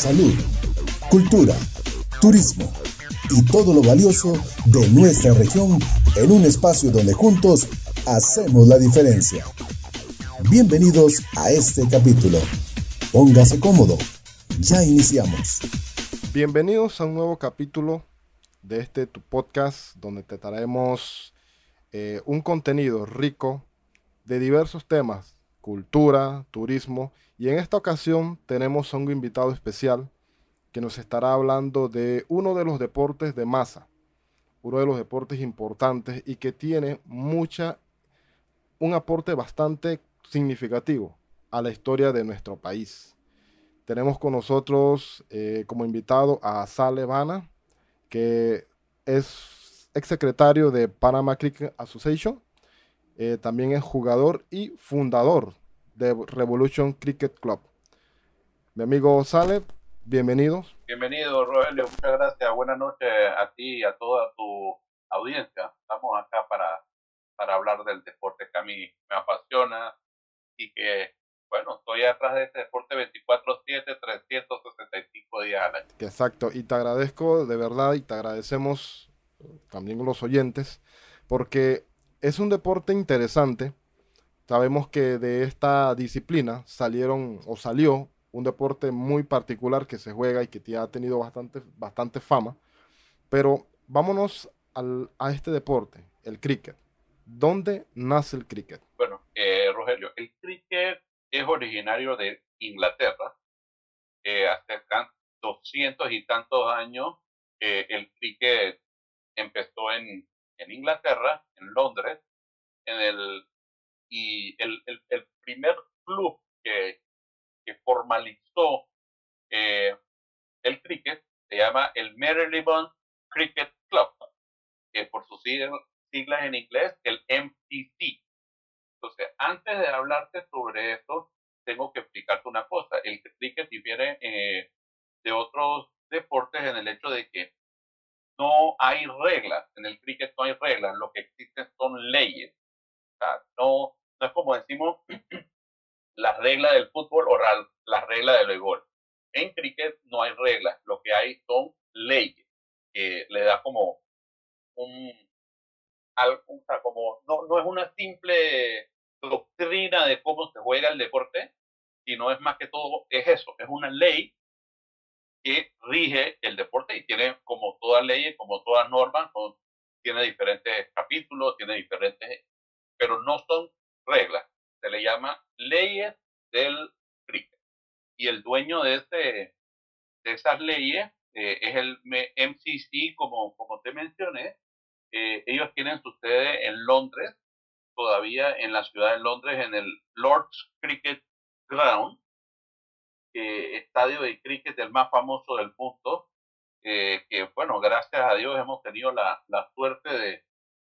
salud, cultura, turismo y todo lo valioso de nuestra región en un espacio donde juntos hacemos la diferencia. Bienvenidos a este capítulo. Póngase cómodo. Ya iniciamos. Bienvenidos a un nuevo capítulo de este tu podcast donde te traemos eh, un contenido rico de diversos temas, cultura, turismo y en esta ocasión tenemos a un invitado especial que nos estará hablando de uno de los deportes de masa, uno de los deportes importantes y que tiene mucha, un aporte bastante significativo a la historia de nuestro país. Tenemos con nosotros eh, como invitado a Sale Vana, que es exsecretario de Panama Cricket Association, eh, también es jugador y fundador de Revolution Cricket Club. Mi amigo Sale, bienvenidos. Bienvenido, Rogelio. Muchas gracias. Buenas noches a ti y a toda tu audiencia. Estamos acá para, para hablar del deporte que a mí me apasiona y que, bueno, estoy atrás de este deporte 24-7, 365 días al año. Exacto. Y te agradezco de verdad y te agradecemos también los oyentes porque es un deporte interesante. Sabemos que de esta disciplina salieron o salió un deporte muy particular que se juega y que ha tenido bastante, bastante fama. Pero vámonos al, a este deporte, el cricket. ¿Dónde nace el cricket? Bueno, eh, Rogelio, el cricket es originario de Inglaterra. Eh, hace 200 y tantos años eh, el cricket empezó en, en Inglaterra, en Londres, en el, y el, el, primer club que, que formalizó eh, el cricket se llama el Marylebone Cricket Club, que por sus siglas en inglés, el MCC. Entonces, antes de hablarte sobre esto, tengo que explicarte una cosa. El cricket difiere eh, de otros deportes en el hecho de que no hay reglas. En el cricket no hay reglas. Lo que existen son leyes. O sea, no, no es como decimos las reglas del fútbol o las reglas del béisbol. En cricket no hay reglas. Lo que hay son leyes que le da como un, o sea, como no, no es una simple doctrina de cómo se juega el deporte, sino es más que todo, es eso, es una ley que rige el deporte y tiene como todas leyes, como todas normas, tiene diferentes capítulos, tiene diferentes, pero no son reglas. Se le llama leyes del cricket. Y el dueño de, este, de esas leyes eh, es el MCC, como, como te mencioné. Eh, ellos tienen su sede en Londres, todavía en la ciudad de Londres, en el Lord's Cricket Ground, estadio de cricket el más famoso del mundo, eh, que bueno, gracias a Dios hemos tenido la, la suerte de,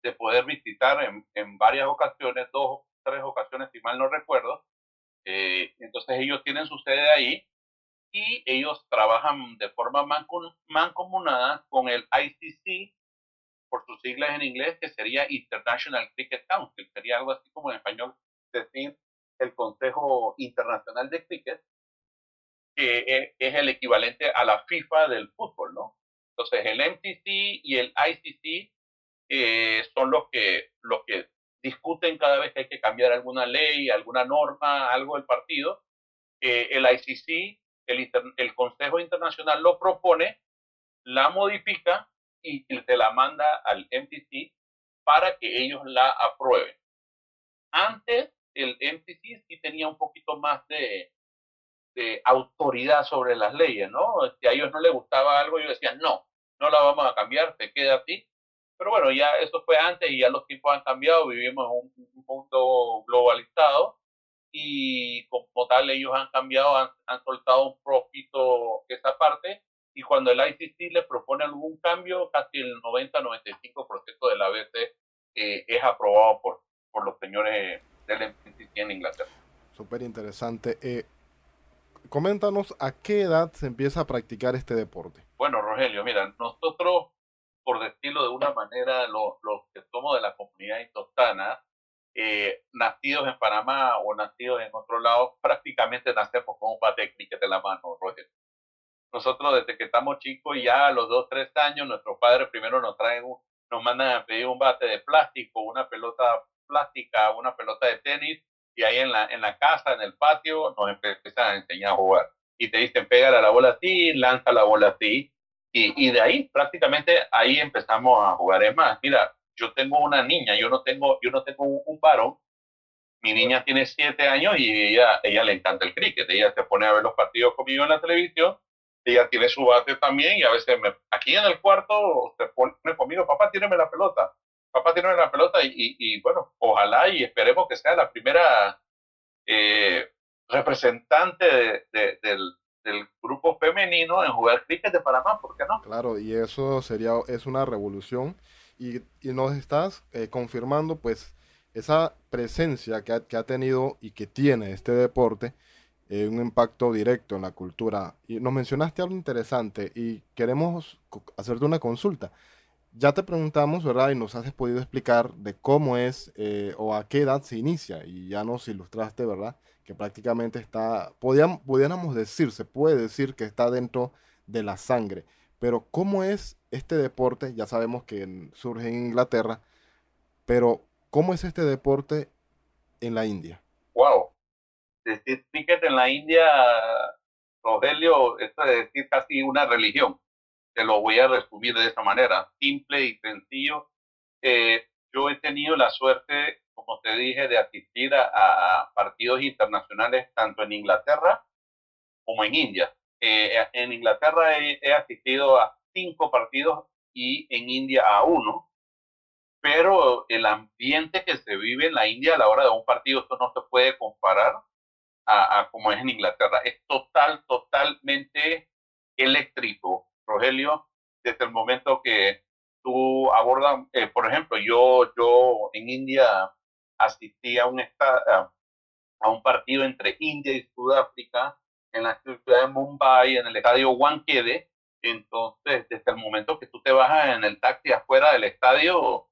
de, poder visitar en, en, varias ocasiones, dos, tres ocasiones si mal no recuerdo. Eh, entonces ellos tienen su sede ahí y ellos trabajan de forma mancomunada con el ICC, por sus siglas en inglés, que sería International Cricket Council, sería algo así como en español decir el Consejo Internacional de Cricket, que es el equivalente a la FIFA del fútbol, ¿no? Entonces el MCC y el ICC eh, son los que, los que discuten cada vez que hay que cambiar alguna ley, alguna norma, algo del partido. Eh, el ICC, el, Consejo Internacional lo propone, la modifica y se la manda al MCC para que ellos la aprueben. Antes, el MCC sí tenía un poquito más de, de autoridad sobre las leyes, ¿no? Si a ellos no les gustaba algo, ellos decían, no, no la vamos a cambiar, te queda a ti. Pero bueno, ya eso fue antes y ya los tiempos han cambiado, vivimos en un, mundo globalizado y como tal ellos han cambiado, han, han soltado un poquito esa parte y cuando el ICC les propone algún cambio, casi el 90-95% de la ABC eh, es aprobado por, por los señores del MCC en Inglaterra. Súper interesante. Eh, coméntanos a qué edad se empieza a practicar este deporte. Bueno, Rogelio, mira, nosotros, por decirlo de una manera, los, los que somos de la comunidad intostana, eh, nacidos en Panamá o nacidos en otro lado, prácticamente nacemos con un bate de en la mano, Rogelio. nosotros desde que estamos chicos, ya a los dos, tres años, nuestros padres primero nos traen, nos mandan a pedir un bate de plástico, una pelota plástica, una pelota de tenis, y ahí en la, en la casa, en el patio, nos empiezan a enseñar a jugar. Y te dicen, pégale a la bola así, lanza la bola así. Y, de ahí, prácticamente, ahí empezamos a jugar. Es más, mira, yo tengo una niña, yo no tengo, yo no tengo un, un varón, mi niña tiene siete años y ella, le encanta el cricket. Ella se pone a ver los partidos conmigo en la televisión. Ella tiene su bate también y a veces aquí en el cuarto se pone conmigo, papá, tíreme la pelota. Papá, tíreme la pelota y, bueno, ojalá y esperemos que sea la primera eh, representante de, del, del, grupo femenino en jugar cricket de Panamá, ¿por qué no? Claro, y eso sería, es una revolución y, y nos estás eh, confirmando pues esa presencia que ha, que ha, tenido y que tiene este deporte, eh, un impacto directo en la cultura. Y nos mencionaste algo interesante y queremos hacerte una consulta. Ya te preguntamos, ¿verdad? Y nos has podido explicar de cómo es eh, o a qué edad se inicia y ya nos ilustraste, ¿verdad? Que prácticamente está, podíamos, pudiéramos decir, se puede decir que está dentro de la sangre. Pero ¿cómo es este deporte? Ya sabemos que surge en Inglaterra, pero ¿Cómo es este deporte en la India? Wow. Decir cricket en la India, Rogelio, esto es decir casi una religión. Te lo voy a resumir de esa manera, simple y sencillo. Eh, yo he tenido la suerte, como te dije, de asistir a, a partidos internacionales tanto en Inglaterra como en India. Eh, en Inglaterra he, he asistido a cinco partidos y en India a uno pero el ambiente que se vive en la India a la hora de un partido, esto no se puede comparar a, a como es en Inglaterra. Es total, totalmente eléctrico, Rogelio, desde el momento que tú abordas, eh, por ejemplo, yo, yo en India asistí a un, a un partido entre India y Sudáfrica en la ciudad de Mumbai, en el estadio Wankhede. Entonces, desde el momento que tú te bajas en el taxi afuera del estadio,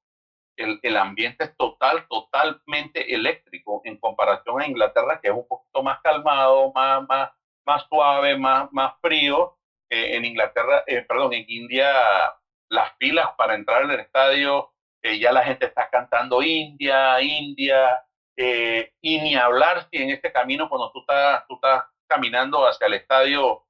el, el, ambiente es total, totalmente eléctrico en comparación a Inglaterra, que es un poquito más calmado, más, más, más suave, más, más frío. Eh, en Inglaterra, eh, perdón, en India, las filas para entrar en el estadio, eh, ya la gente está cantando India, India, eh, y ni hablar si en este camino, cuando tú estás, tú estás caminando hacia el estadio,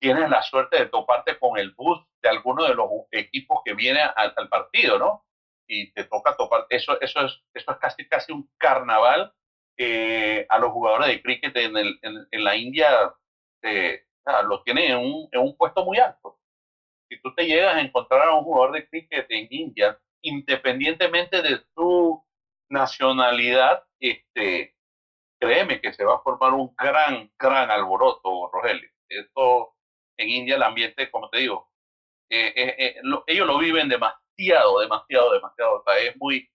tienes la suerte de toparte con el bus de alguno de los equipos que viene al, al partido, ¿no? y te toca topar. Eso, eso, es, eso es casi, casi un carnaval eh, a los jugadores de cricket en, el, en, la India. Eh, los tienen en un, en un puesto muy alto. Si tú te llegas a encontrar a un jugador de cricket en India, independientemente de su nacionalidad, este, créeme que se va a formar un gran, gran alboroto, Rogelio. Esto en India, el ambiente, como te digo, eh, eh, eh, lo, ellos lo viven demasiado demasiado, demasiado, es muy,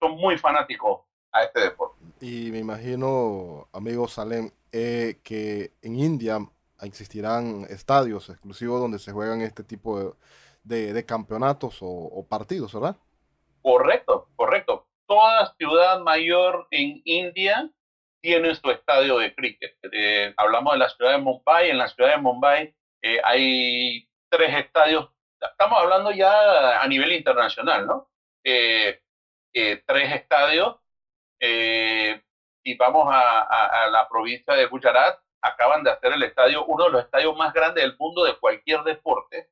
son muy fanáticos a este deporte. Y me imagino, amigo Salem, que en India existirán estadios exclusivos donde se juegan este tipo de, campeonatos o, partidos, ¿verdad? Correcto, correcto. Toda ciudad mayor en India tiene su estadio de cricket. Eh, hablamos de la ciudad de Mumbai. En la ciudad de Mumbai eh, hay tres estadios estamos hablando ya a nivel internacional, ¿no? Eh, tres estadios y vamos a, a, la provincia de Gujarat, acaban de hacer el estadio, uno de los estadios más grandes del mundo de cualquier deporte,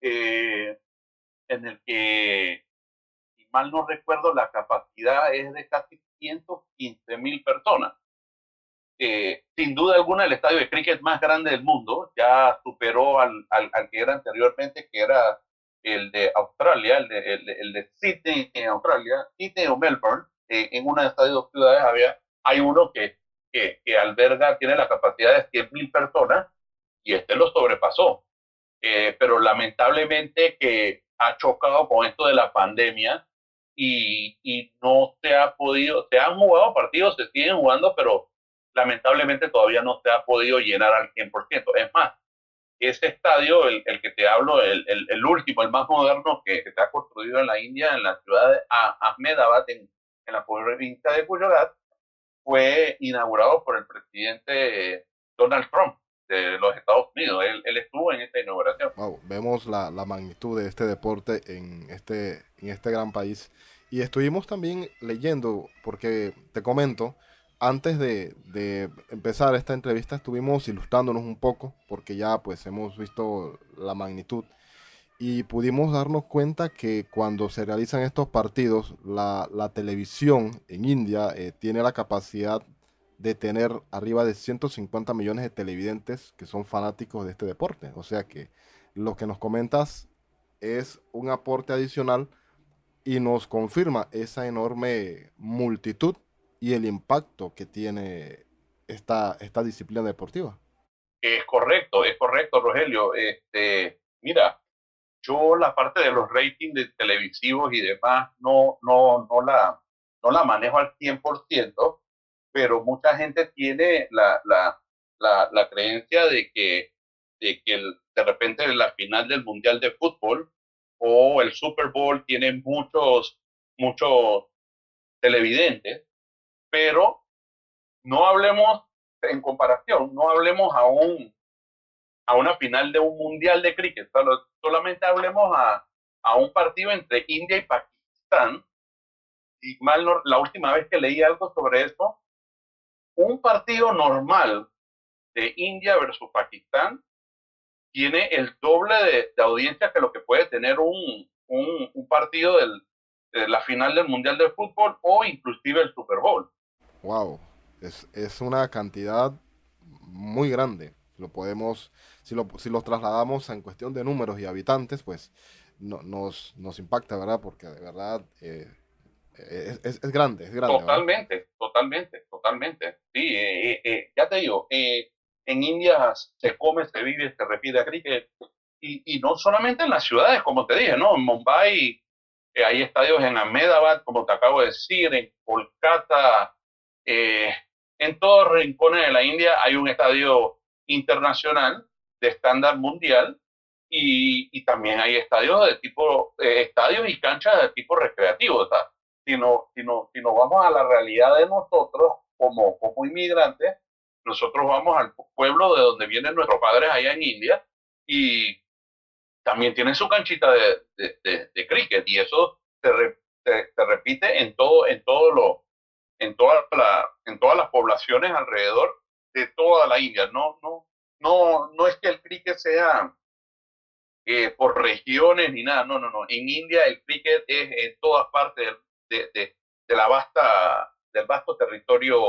en el que, mal no recuerdo, la capacidad es de casi 115 mil personas. Eh, sin duda alguna el estadio de cricket más grande del mundo, ya superó al, al, al, que era anteriormente, que era el de Australia, el de, el, el de Sydney en Australia, Sydney o Melbourne, eh, en una de estas dos ciudades había, hay uno que, que, que alberga, tiene la capacidad de 100.000 personas y este lo sobrepasó. Eh, pero lamentablemente que ha chocado con esto de la pandemia y, y no se ha podido, se han jugado partidos, se siguen jugando, pero lamentablemente todavía no se ha podido llenar al 100%. Es más, ese estadio, el, el que te hablo, el, el, el, último, el más moderno que, que, se ha construido en la India, en la ciudad de Ahmedabad, en, en la provincia de Gujarat, fue inaugurado por el presidente Donald Trump. de los Estados Unidos. Él, él estuvo en esta inauguración. Wow, vemos la, la, magnitud de este deporte en este, en este gran país. Y estuvimos también leyendo, porque te comento, antes de, de, empezar esta entrevista estuvimos ilustrándonos un poco, porque ya pues hemos visto la magnitud y pudimos darnos cuenta que cuando se realizan estos partidos, la, la televisión en India eh, tiene la capacidad de tener arriba de 150 millones de televidentes que son fanáticos de este deporte. O sea que lo que nos comentas es un aporte adicional y nos confirma esa enorme multitud y el impacto que tiene esta, esta disciplina deportiva. Es correcto, es correcto, Rogelio. Este, mira, yo la parte de los ratings de televisivos y demás no, no, no, la, no la manejo al 100%, pero mucha gente tiene la, la, la, creencia de que, de que de repente la final del Mundial de Fútbol o el Super Bowl tiene muchos, muchos televidentes, pero no hablemos en comparación, no hablemos a, un, a una final de un Mundial de Cricket, solamente hablemos a, a un partido entre India y Pakistán, y mal la última vez que leí algo sobre eso, un partido normal de India versus Pakistán tiene el doble de, audiencia que lo que puede tener un, un, partido del, de la final del Mundial de Fútbol o inclusive el Super Bowl. Wow, es, es una cantidad muy grande. Lo podemos, si lo, si los trasladamos en cuestión de números y habitantes, pues no, nos, nos impacta, ¿verdad? Porque de verdad eh, es, es, grande, es grande. Totalmente, totalmente, totalmente. Sí, eh, eh, ya te digo, eh, en India se come, se vive, se repite cricket. Y, y no solamente en las ciudades, como te dije, ¿no? En Mumbai hay estadios en Ahmedabad, como te acabo de decir, en Kolkata, en todos los rincones de la India hay un estadio internacional de estándar mundial y, y, también hay estadios de tipo, estadios y canchas de tipo recreativo. ¿sabes? si, no, si, no, si nos vamos a la realidad de nosotros como, como inmigrantes, nosotros vamos al pueblo de donde vienen nuestros padres allá en India y también tienen su canchita de, de, de, cricket y eso se, se, repite en todo, en todo lo, en toda la, en todas las poblaciones alrededor de toda la India. No, no, no, no es que el cricket sea eh, por regiones ni nada. No, no, no. En India el cricket es en todas partes de, de, la vasta, del vasto territorio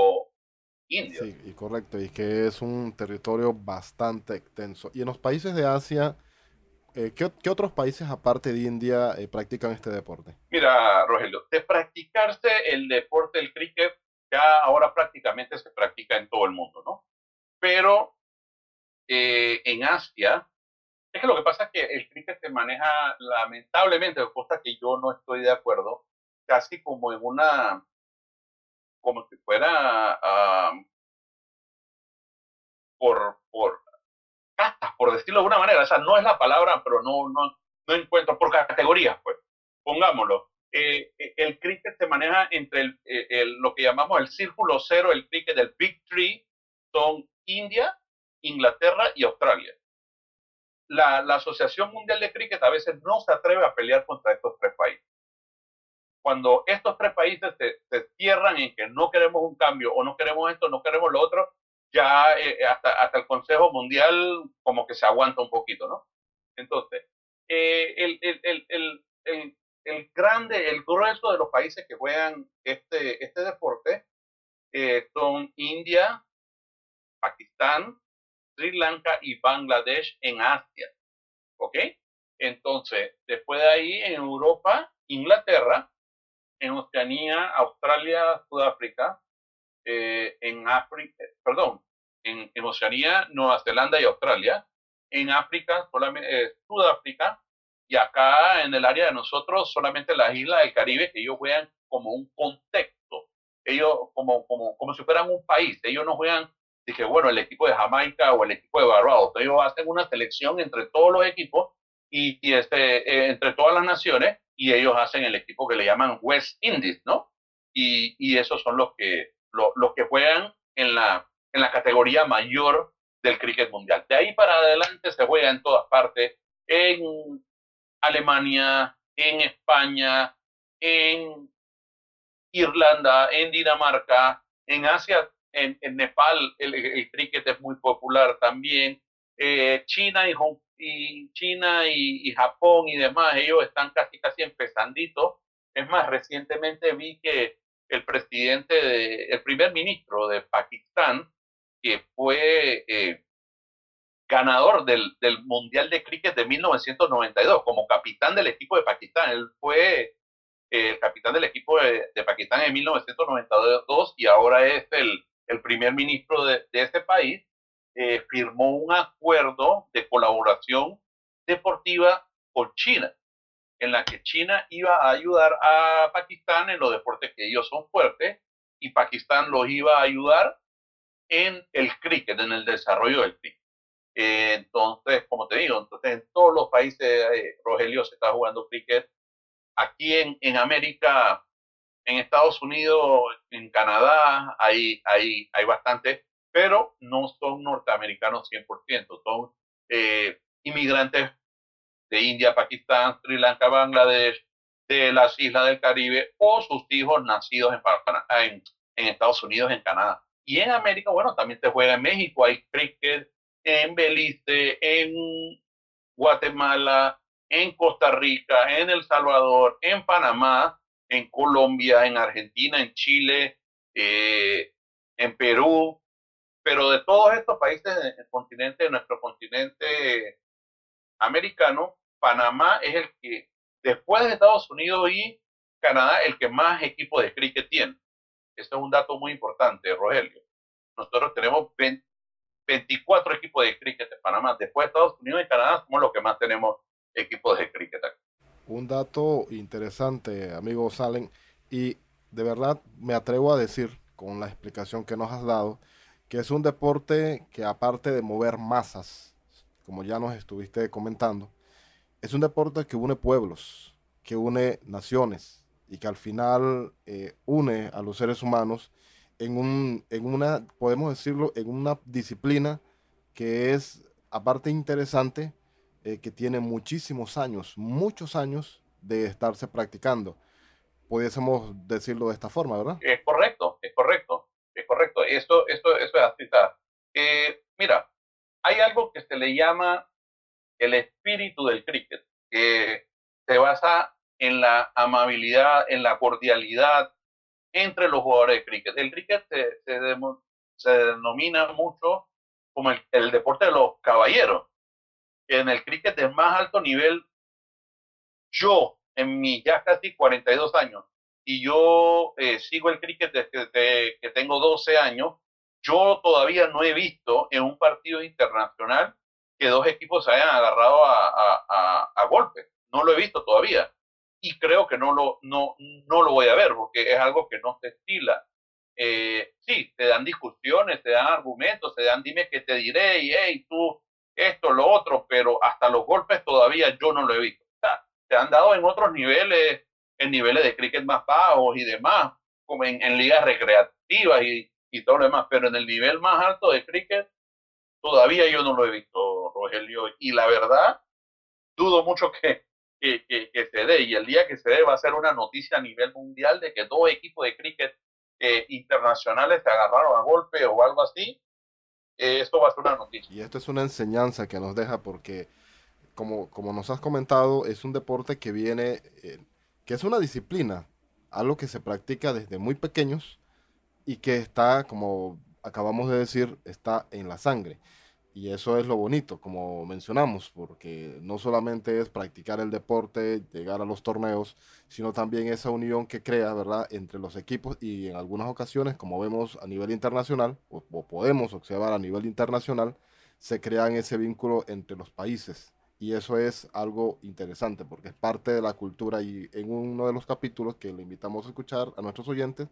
indio. Sí, y correcto, y que es un territorio bastante extenso. Y en los países de Asia, eh, ¿qué, ¿qué, otros países aparte de India eh, practican este deporte? Mira, Rogelio, de practicarse el deporte del cricket, ya ahora prácticamente se practica en todo el mundo, ¿no? Pero eh, en Asia, es que lo que pasa es que el cricket se maneja lamentablemente, cosa que yo no estoy de acuerdo, casi como en una, como si fuera por, por castas, por decirlo de alguna manera. O no es la palabra, pero no, no, no encuentro, por categorías, pues, pongámoslo. Eh, eh, el cricket se maneja entre el, eh, el, lo que llamamos el círculo cero, el cricket del Big Three, son India, Inglaterra y Australia. La, la Asociación Mundial de Cricket a veces no se atreve a pelear contra estos tres países cuando estos tres países se, se, cierran en que no queremos un cambio o no queremos esto, no queremos lo otro, ya eh, hasta, hasta el Consejo Mundial como que se aguanta un poquito, ¿no? Entonces, eh, el, el, el, el, el, grande, el grueso de los países que juegan este, este deporte eh, son India, Pakistán, Sri Lanka y Bangladesh en Asia, ¿ok? Entonces, después de ahí en Europa, Inglaterra, en Oceanía, Australia, Sudáfrica, eh, en África, perdón, en, en, Oceanía, Nueva Zelanda y Australia, en África, solamente eh, Sudáfrica, y acá en el área de nosotros, solamente las islas del Caribe, que ellos juegan como un contexto, ellos como, como, como si fueran un país, ellos no juegan, dije, bueno, el equipo de Jamaica o el equipo de Barbados, ellos hacen una selección entre todos los equipos y, y este, eh, entre todas las naciones y ellos hacen el equipo que le llaman West Indies, ¿no? Y, y esos son los que, los que juegan en la, en la categoría mayor del cricket mundial. De ahí para adelante se juega en todas partes, en Alemania, en España, en Irlanda, en Dinamarca, en Asia, en, Nepal el, cricket es muy popular también. Eh, China y, China y, Japón y demás, ellos están casi casi empezandito. Es más, recientemente vi que el presidente, de, el primer ministro de Pakistán, que fue eh, ganador del, del, Mundial de Cricket de 1992 como capitán del equipo de Pakistán. Él fue eh, el capitán del equipo de, Pakistán en 1992 y ahora es el, el primer ministro de, de ese país. Eh, firmó un acuerdo de colaboración deportiva con China, en la que China iba a ayudar a Pakistán en los deportes que ellos son fuertes y Pakistán los iba a ayudar en el cricket, en el desarrollo del cricket. Eh, entonces, como te digo, entonces en todos los países, eh, Rogelio se está jugando cricket. Aquí en, en América, en Estados Unidos, en Canadá, hay, hay, hay bastante, pero no son norteamericanos 100%, son eh, inmigrantes de India, Pakistán, Sri Lanka, Bangladesh, de las islas del Caribe o sus hijos nacidos en, Estados Unidos, en Canadá. Y en América, bueno, también se juega en México, hay cricket, en Belice, en Guatemala, en Costa Rica, en El Salvador, en Panamá, en Colombia, en Argentina, en Chile, eh, en Perú, pero de todos estos países del continente, de nuestro continente americano, Panamá es el que, después de Estados Unidos y Canadá, el que más equipos de cricket tiene. Ese es un dato muy importante, Rogelio. Nosotros tenemos 24 equipos de cricket en Panamá. Después de Estados Unidos y Canadá somos los que más tenemos equipos de cricket. Un dato interesante, amigo Salen, y de verdad me atrevo a decir, con la explicación que nos has dado, que es un deporte que aparte de mover masas, como ya nos estuviste comentando, es un deporte que une pueblos, que une naciones y que al final eh, une a los seres humanos en, un, en una, podemos decirlo, en una disciplina que es, aparte interesante, eh, que tiene muchísimos años, muchos años de estarse practicando. Pudiésemos decirlo de esta forma, ¿verdad? Es correcto, es correcto, es correcto. Esto, esto, esto es así. Eh, mira, hay algo que se le llama el espíritu del cricket, que se basa en la amabilidad, en la cordialidad, entre los jugadores de cricket. El cricket se, denomina mucho como el, deporte de los caballeros. En el cricket de más alto nivel, yo, en mis ya casi 42 años, y yo eh, sigo el cricket desde que tengo 12 años, yo todavía no he visto en un partido internacional que dos equipos se hayan agarrado a, a, a golpes. No lo he visto todavía y creo que no lo, no, no lo voy a ver porque es algo que no se estila. Eh, sí, te dan discusiones, te dan argumentos, te dan dime que te diré y hey, tú esto, lo otro, pero hasta los golpes todavía yo no lo he visto. O sea, se han dado en otros niveles, en niveles de cricket más bajos y demás, como en, en ligas recreativas y, y todo lo demás, pero en el nivel más alto de cricket todavía yo no lo he visto, Rogelio, y la verdad, dudo mucho que, que, se dé. Y el día que se dé va a ser una noticia a nivel mundial de que dos equipos de cricket eh, internacionales se agarraron a golpe o algo así. Eh, esto va a ser una noticia. Y esto es una enseñanza que nos deja porque, como, como nos has comentado, es un deporte que viene, eh, que es una disciplina, algo que se practica desde muy pequeños y que está, como acabamos de decir, está en la sangre. Y eso es lo bonito, como mencionamos, porque no solamente es practicar el deporte, llegar a los torneos, sino también esa unión que crea, ¿verdad?, entre los equipos y en algunas ocasiones, como vemos a nivel internacional, o, podemos observar a nivel internacional, se crean ese vínculo entre los países. Y eso es algo interesante, porque es parte de la cultura y en uno de los capítulos que le invitamos a escuchar a nuestros oyentes,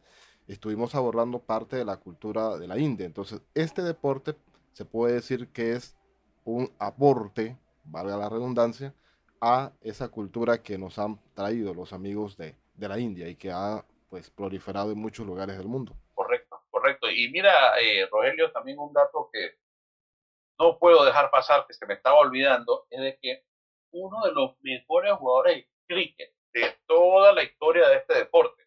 estuvimos abordando parte de la cultura de la India. Entonces, este deporte se puede decir que es un aporte, valga la redundancia, a esa cultura que nos han traído los amigos de, la India y que ha pues proliferado en muchos lugares del mundo. Correcto, correcto. Y mira, eh, Rogelio, también un dato que, no puedo dejar pasar, que se me estaba olvidando, es de que uno de los mejores jugadores de cricket de toda la historia de este deporte,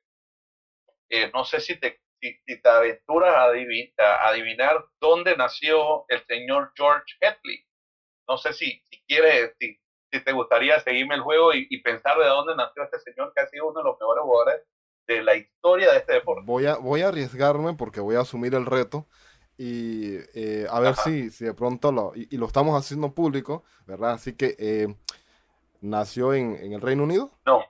eh, no sé si te, te aventuras a, adivinar dónde nació el señor George Hetley. No sé si, si quieres, si, si te gustaría seguirme el juego y, y, pensar de dónde nació este señor que ha sido uno de los mejores jugadores de la historia de este deporte. Voy a, voy a arriesgarme porque voy a asumir el reto y eh, a ver si, si de pronto lo, y, lo estamos haciendo público, ¿verdad? Así que eh, nació en, en, el Reino Unido. No.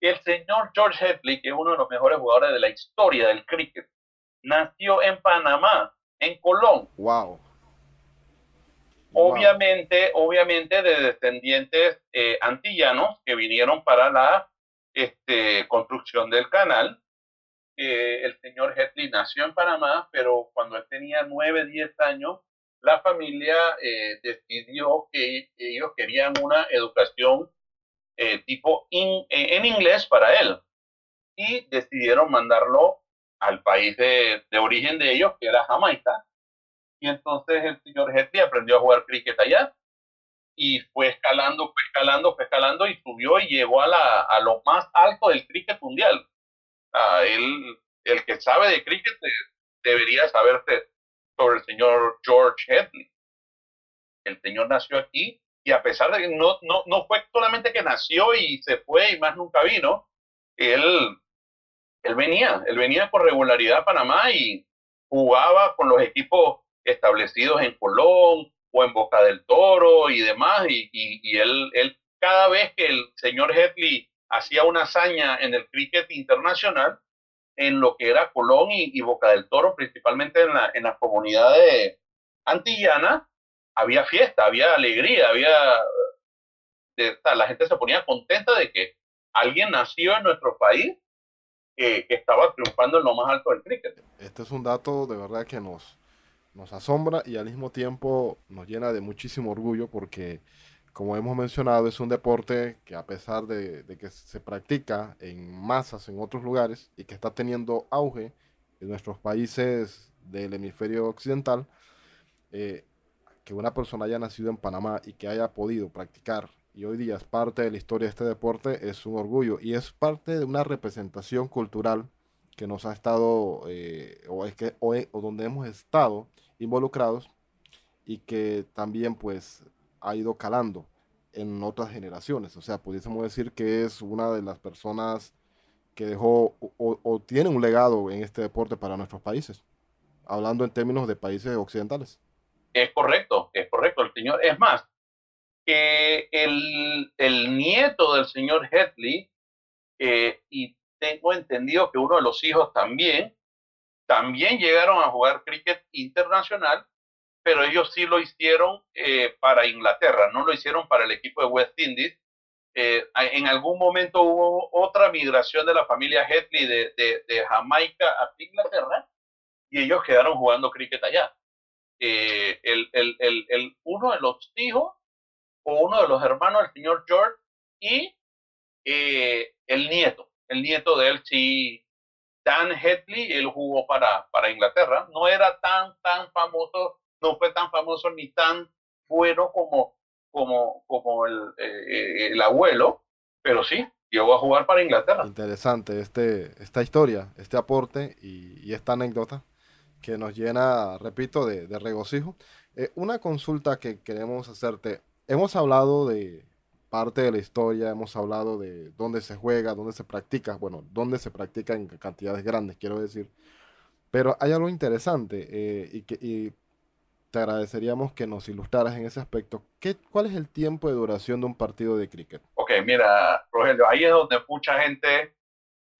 El señor George Headley, que es uno de los mejores jugadores de la historia del cricket, nació en Panamá, en Colón. Wow. Obviamente, obviamente de descendientes eh, antillanos que vinieron para la este, construcción del canal el señor Hetley nació en Panamá, pero cuando él tenía 9, 10 años, la familia eh, decidió que ellos querían una educación eh, tipo eh, en inglés para él. Y decidieron mandarlo al país de, origen de ellos, que era Jamaica. Y entonces el señor Hetley aprendió a jugar cricket allá. Y fue escalando, fue escalando, fue escalando y subió y llegó a, a lo más alto del cricket mundial él, el que sabe de cricket debería saber sobre el señor George Headley. El señor nació aquí y a pesar de que no, no, no fue solamente que nació y se fue y más nunca vino, él, él venía, él venía con regularidad a Panamá y jugaba con los equipos establecidos en Colón o en Boca del Toro y demás, y, y, él, él, cada vez que el señor Headley hacía una hazaña en el cricket internacional, en lo que era Colón y, Boca del Toro, principalmente en la, en las comunidades antillanas, había fiesta, había alegría, había... la gente se ponía contenta de que alguien nació en nuestro país que, estaba triunfando en lo más alto del cricket. Este es un dato de verdad que nos asombra y al mismo tiempo nos llena de muchísimo orgullo porque como hemos mencionado, es un deporte que a pesar de, que se practica en masas en otros lugares y que está teniendo auge en nuestros países del hemisferio occidental, eh, que una persona haya nacido en Panamá y que haya podido practicar y hoy día es parte de la historia de este deporte es un orgullo y es parte de una representación cultural que nos ha estado eh, o es que o, o donde hemos estado involucrados y que también pues ha ido calando en otras generaciones. O sea, pudiésemos decir que es una de las personas que dejó o, tiene un legado en este deporte para nuestros países, hablando en términos de países occidentales. Es correcto, es correcto. El señor, es más, que el, el nieto del señor Hetley, eh, y tengo entendido que uno de los hijos también, también llegaron a jugar cricket internacional pero ellos sí lo hicieron eh, para Inglaterra, no lo hicieron para el equipo de West Indies. Eh, en algún momento hubo otra migración de la familia Hetley de, de, Jamaica a Inglaterra y ellos quedaron jugando cricket allá. Eh, el, el, el, uno de los hijos o uno de los hermanos del señor George y el nieto, el nieto de él sí, Dan Hetley, él jugó para, para Inglaterra, no era tan, tan famoso no fue tan famoso ni tan bueno como, como, como el, eh, el abuelo, pero sí, llegó a jugar para Inglaterra. Interesante este, esta historia, este aporte y, esta anécdota que nos llena, repito, de, regocijo. Eh, una consulta que queremos hacerte. Hemos hablado de parte de la historia, hemos hablado de dónde se juega, dónde se practica, bueno, dónde se practica en cantidades grandes, quiero decir. Pero hay algo interesante eh, y, que, te agradeceríamos que nos ilustraras en ese aspecto. ¿Qué, ¿Cuál es el tiempo de duración de un partido de cricket? Ok, mira, Rogelio, ahí es donde mucha gente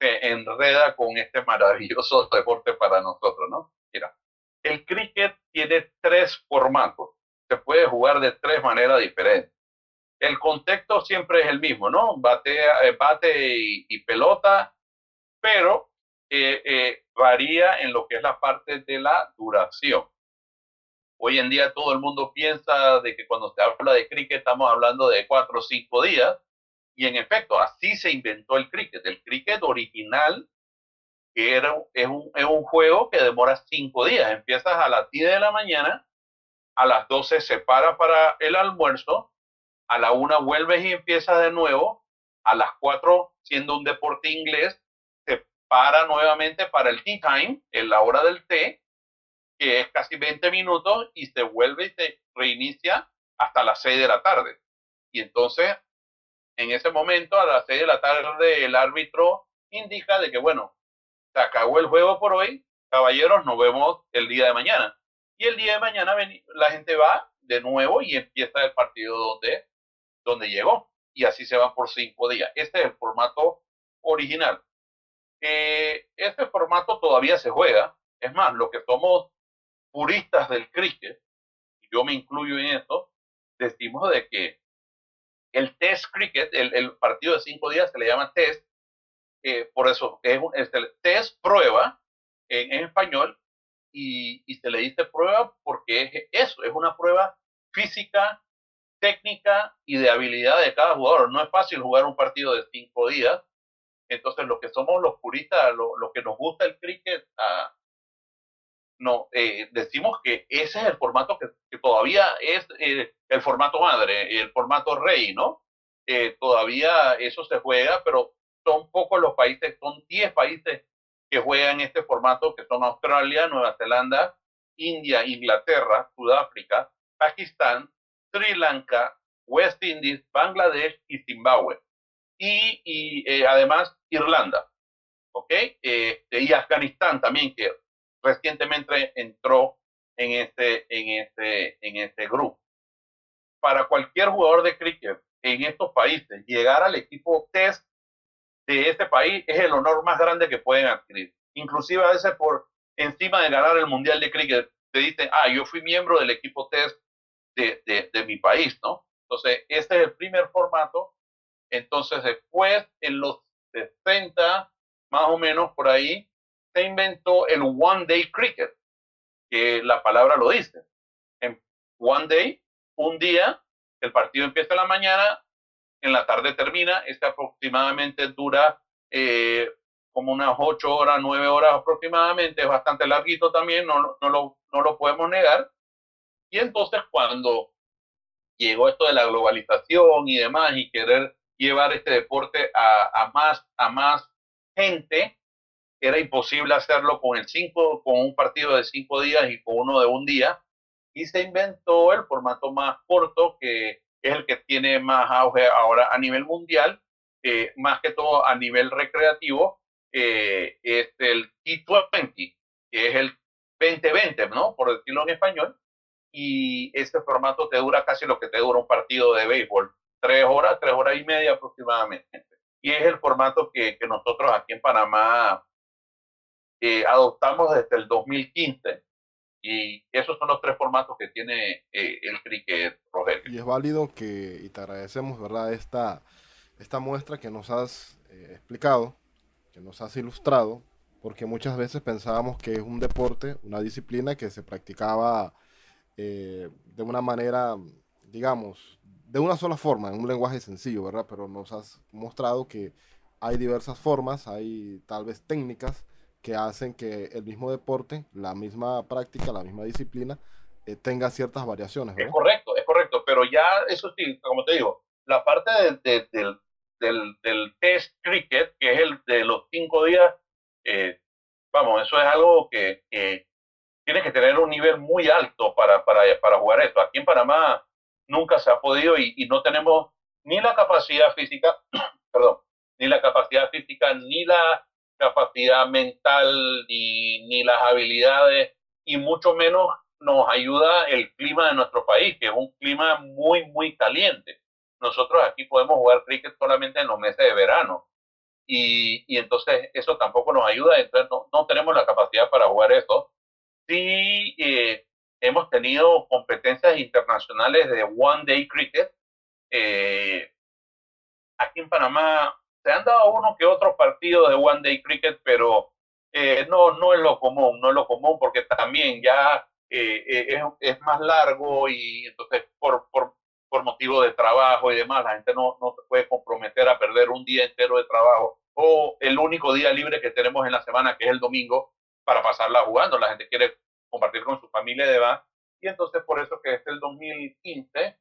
se enreda con este maravilloso deporte para nosotros, ¿no? Mira, el cricket tiene tres formatos. Se puede jugar de tres maneras diferentes. El contexto siempre es el mismo, ¿no? Bate, eh, bate y, pelota, pero eh, eh, varía en lo que es la parte de la duración. Hoy en día todo el mundo piensa de que cuando se habla de cricket estamos hablando de cuatro o cinco días. Y en efecto, así se inventó el cricket. El cricket original era, es, un, es un juego que demora cinco días. Empiezas a las 10 de la mañana a las 12 se para para el almuerzo, a la 1 vuelves y empiezas de nuevo, a las 4, siendo un deporte inglés, se para nuevamente para el tea time, en la hora del té, que es casi 20 minutos, y se vuelve y se reinicia hasta las 6 de la tarde. Y entonces, en ese momento, a las 6 de la tarde, el árbitro indica de que, bueno, se acabó el juego por hoy, caballeros, nos vemos el día de mañana. Y el día de mañana la gente va de nuevo y empieza el partido donde, donde llegó. Y así se van por cinco días. Este es el formato original. Eh, este formato todavía se juega. Es más, lo que somos puristas del cricket, y yo me incluyo en esto, decimos de que el test cricket, el, partido de cinco días se le llama test, por eso es, el test prueba en, español y, se le dice prueba porque es eso, es una prueba física, técnica y de habilidad de cada jugador. No es fácil jugar un partido de cinco días. Entonces, los que somos los puristas, los lo que nos gusta el cricket, ah, no, eh, decimos que ese es el formato que, todavía es eh, el formato madre, el formato rey, ¿no? Eh, todavía eso se juega, pero son pocos los países, son 10 países que juegan este formato, que son Australia, Nueva Zelanda, India, Inglaterra, Sudáfrica, Pakistán, Sri Lanka, West Indies, Bangladesh y Zimbabue. Y, además Irlanda, y Afganistán también, que recientemente entró en este, en este, en este grupo. Para cualquier jugador de cricket en estos países, llegar al equipo test de este país es el honor más grande que pueden adquirir. Inclusive a veces por encima de ganar el Mundial de Cricket, te dicen, ah, yo fui miembro del equipo test de, de, de mi país, ¿no? Entonces, este es el primer formato. Entonces, después, en los 60, más o menos por ahí, se inventó el One Day Cricket, que la palabra lo dice. En One Day, un día, el partido empieza en la mañana, en la tarde termina, este aproximadamente dura eh, como unas ocho horas, nueve horas aproximadamente, es bastante larguito también, no, no, lo, no lo podemos negar. Y entonces cuando llegó esto de la globalización y demás y querer llevar este deporte a, a más, a más gente, era imposible hacerlo con el cinco, con un partido de cinco días y con uno de un día. Y se inventó el formato más corto que es el que tiene más auge ahora a nivel mundial, eh, más que todo a nivel recreativo, eh, es el T20, que es el 2020, ¿no? Por decirlo en español. Y este formato te dura casi lo que te dura un partido de béisbol, tres horas, tres horas y media aproximadamente. Y es el formato que, que nosotros aquí en Panamá eh, adoptamos desde el 2015 y esos son los tres formatos que tiene eh, el cricket, Rogelio. Y es válido que, y te agradecemos, ¿verdad?, esta, esta muestra que nos has eh, explicado, que nos has ilustrado, porque muchas veces pensábamos que es un deporte, una disciplina que se practicaba eh, de una manera, digamos, de una sola forma, en un lenguaje sencillo, ¿verdad? Pero nos has mostrado que hay diversas formas, hay tal vez técnicas que hacen que el mismo deporte, la misma práctica, la misma disciplina, eh, tenga ciertas variaciones. Es correcto, es correcto, pero ya eso sí, como te digo, la parte del, del, del, test cricket, que es el de los cinco días, eh, vamos, eso es algo que, que tienes que tener un nivel muy alto para, para, para jugar esto. Aquí en Panamá nunca se ha podido y, y no tenemos ni la capacidad física, perdón, ni la capacidad física, ni la capacidad mental ni, ni las habilidades y mucho menos nos ayuda el clima de nuestro país, que es un clima muy, muy caliente. Nosotros aquí podemos jugar cricket solamente en los meses de verano. Y, y entonces eso tampoco nos ayuda, entonces no, no tenemos la capacidad para jugar eso. Sí eh, hemos tenido competencias internacionales de One Day Cricket. Eh, aquí en Panamá se han dado uno que otro partido de One Day Cricket, pero eh, no, no es lo común, no es lo común porque también ya eh, eh, es, es, más largo y entonces por, por, por, motivo de trabajo y demás, la gente no, no se puede comprometer a perder un día entero de trabajo o el único día libre que tenemos en la semana, que es el domingo, para pasarla jugando. La gente quiere compartir con su familia y demás. Y entonces por eso que es el 2015,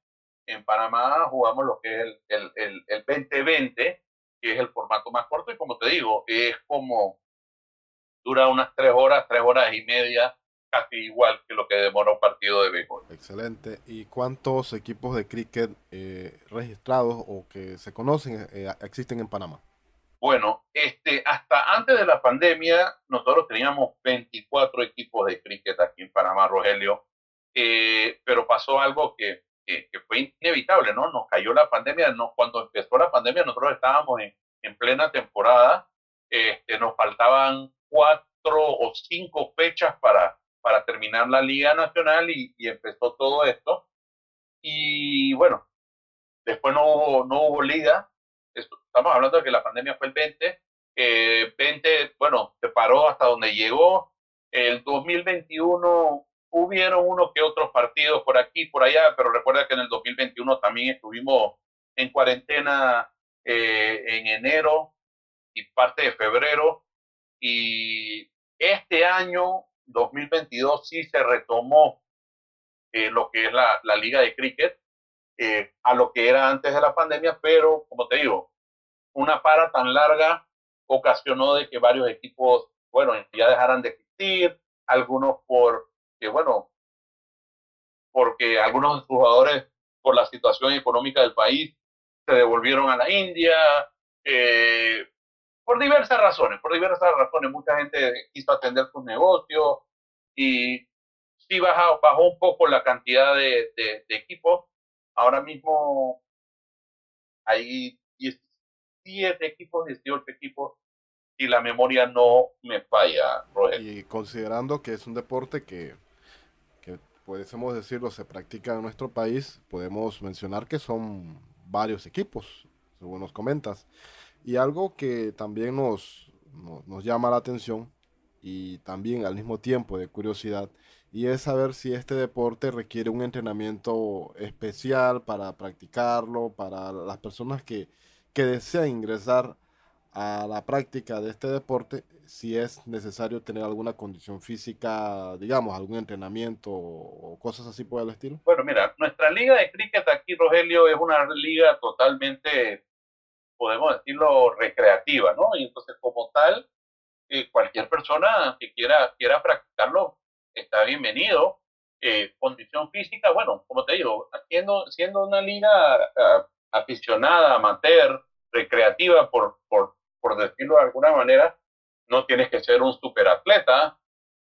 en Panamá jugamos lo que es el, el, el, el 2020, que es el formato más corto y como te digo, es como dura unas tres horas, tres horas y media, casi igual que lo que demora un partido de béisbol. Excelente. ¿Y cuántos equipos de cricket eh, registrados o que se conocen eh, existen en Panamá? Bueno, este, hasta antes de la pandemia, nosotros teníamos 24 equipos de cricket aquí en Panamá, Rogelio, eh, pero pasó algo que, que, fue inevitable, ¿no? Nos cayó la pandemia, no, cuando empezó la pandemia nosotros estábamos en, en plena temporada, este, nos faltaban cuatro o cinco fechas para, para terminar la Liga Nacional y, empezó todo esto. Y bueno, después no hubo, no hubo liga. Estamos hablando de que la pandemia fue el 20. 20, bueno, se paró hasta donde llegó. El 2021 hubieron uno que otros partidos por aquí, por allá, pero recuerda que en el 2021 también estuvimos en cuarentena eh, en enero y parte de febrero. Y este año, 2022, sí se retomó eh, lo que es la, la liga de cricket eh, a lo que era antes de la pandemia, pero como te digo, una para tan larga ocasionó de que varios equipos, bueno, ya dejaran de existir, algunos por, que bueno, porque algunos jugadores por la situación económica del país se devolvieron a la India, eh, por diversas razones, por diversas razones. Mucha gente quiso atender sus negocios y sí bajó, bajó un poco la cantidad de, de, equipos. Ahora mismo hay 17 equipos, 18 equipos, y la memoria no me falla, Roger. Y considerando que es un deporte que, que podemos decirlo, se practica en nuestro país, podemos mencionar que son varios equipos, según nos comentas. Y algo que también nos, nos, llama la atención y también al mismo tiempo de curiosidad, y es saber si este deporte requiere un entrenamiento especial para practicarlo, para las personas que, que desean ingresar a la práctica de este deporte, si es necesario tener alguna condición física, digamos, algún entrenamiento o, cosas así por el estilo. Bueno, mira, nuestra liga de cricket aquí, Rogelio, es una liga totalmente podemos decirlo, recreativa, ¿no? Y entonces, como tal, eh, cualquier persona que quiera, quiera practicarlo está bienvenido. Eh, condición física, bueno, como te digo, siendo, siendo una liga ah, aficionada, amateur, recreativa, por, por decirlo de alguna manera, no tienes que ser un superatleta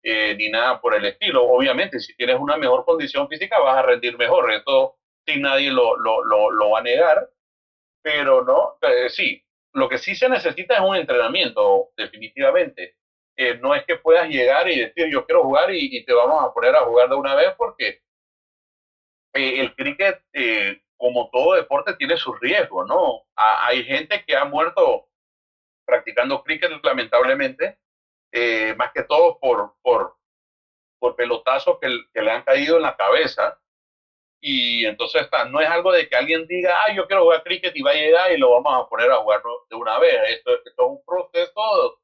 eh, ni nada por el estilo. Obviamente, si tienes una mejor condición física, vas a rendir mejor. Esto sin nadie lo, lo, lo, lo va a negar pero no, eh, sí, lo que sí se necesita es un entrenamiento, definitivamente. Eh, no es que puedas llegar y decir yo quiero jugar y, te vamos a poner a jugar de una vez porque eh, el cricket, como todo deporte, tiene sus riesgos, ¿no? hay gente que ha muerto practicando cricket, lamentablemente, más que todo por, por, por pelotazos que, le han caído en la cabeza y entonces está, no es algo de que alguien diga, ah, yo quiero jugar cricket y va a llegar y lo vamos a poner a jugar de una vez. Esto, es un proceso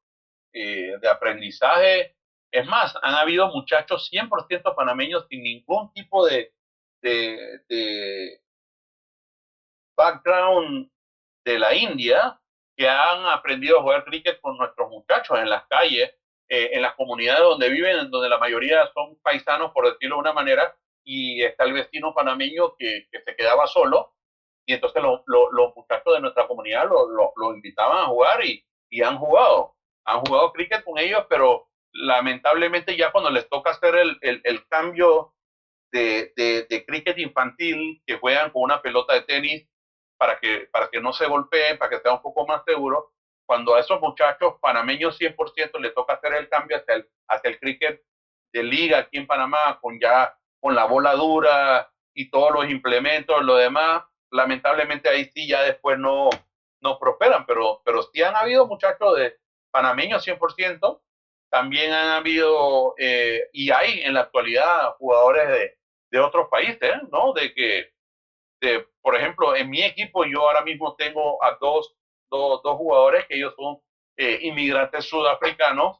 eh, de aprendizaje. Es más, han habido muchachos 100% panameños sin ningún tipo de, de, de background de la India que han aprendido a jugar cricket con nuestros muchachos en las calles, eh, en las comunidades donde viven, donde la mayoría son paisanos, por decirlo de una manera, y está el vecino panameño que, se quedaba solo y entonces los muchachos de nuestra comunidad lo, lo, invitaban a jugar y, y, han jugado. Han jugado cricket con ellos, pero lamentablemente ya cuando les toca hacer el, el, el cambio de, de, de, cricket infantil, que juegan con una pelota de tenis para que, para que no se golpeen, para que sea un poco más seguro, cuando a esos muchachos panameños 100% les toca hacer el cambio hacia el, hacia el cricket de liga aquí en Panamá, con ya con la bola dura y todos los implementos, lo demás, lamentablemente ahí sí ya después no, no prosperan, pero, pero sí han habido muchachos de panameños 100%, también han habido, eh, y hay en la actualidad jugadores de, de otros países, ¿no? De que, de, por ejemplo, en mi equipo yo ahora mismo tengo a dos, dos, dos jugadores que ellos son eh, inmigrantes sudafricanos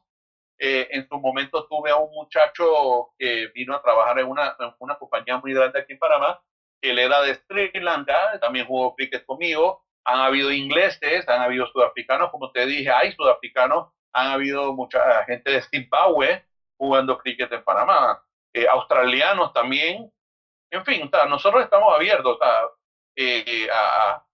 Eh, en su momento tuve a un muchacho que vino a trabajar en una, en una compañía muy grande aquí en Panamá. Él era de Sri Lanka, también jugó cricket conmigo. Han habido ingleses, han habido sudafricanos, como te dije, hay sudafricanos, han habido mucha gente de Zimbabue jugando cricket en Panamá, eh, australianos también. En fin, nosotros estamos abiertos eh, a,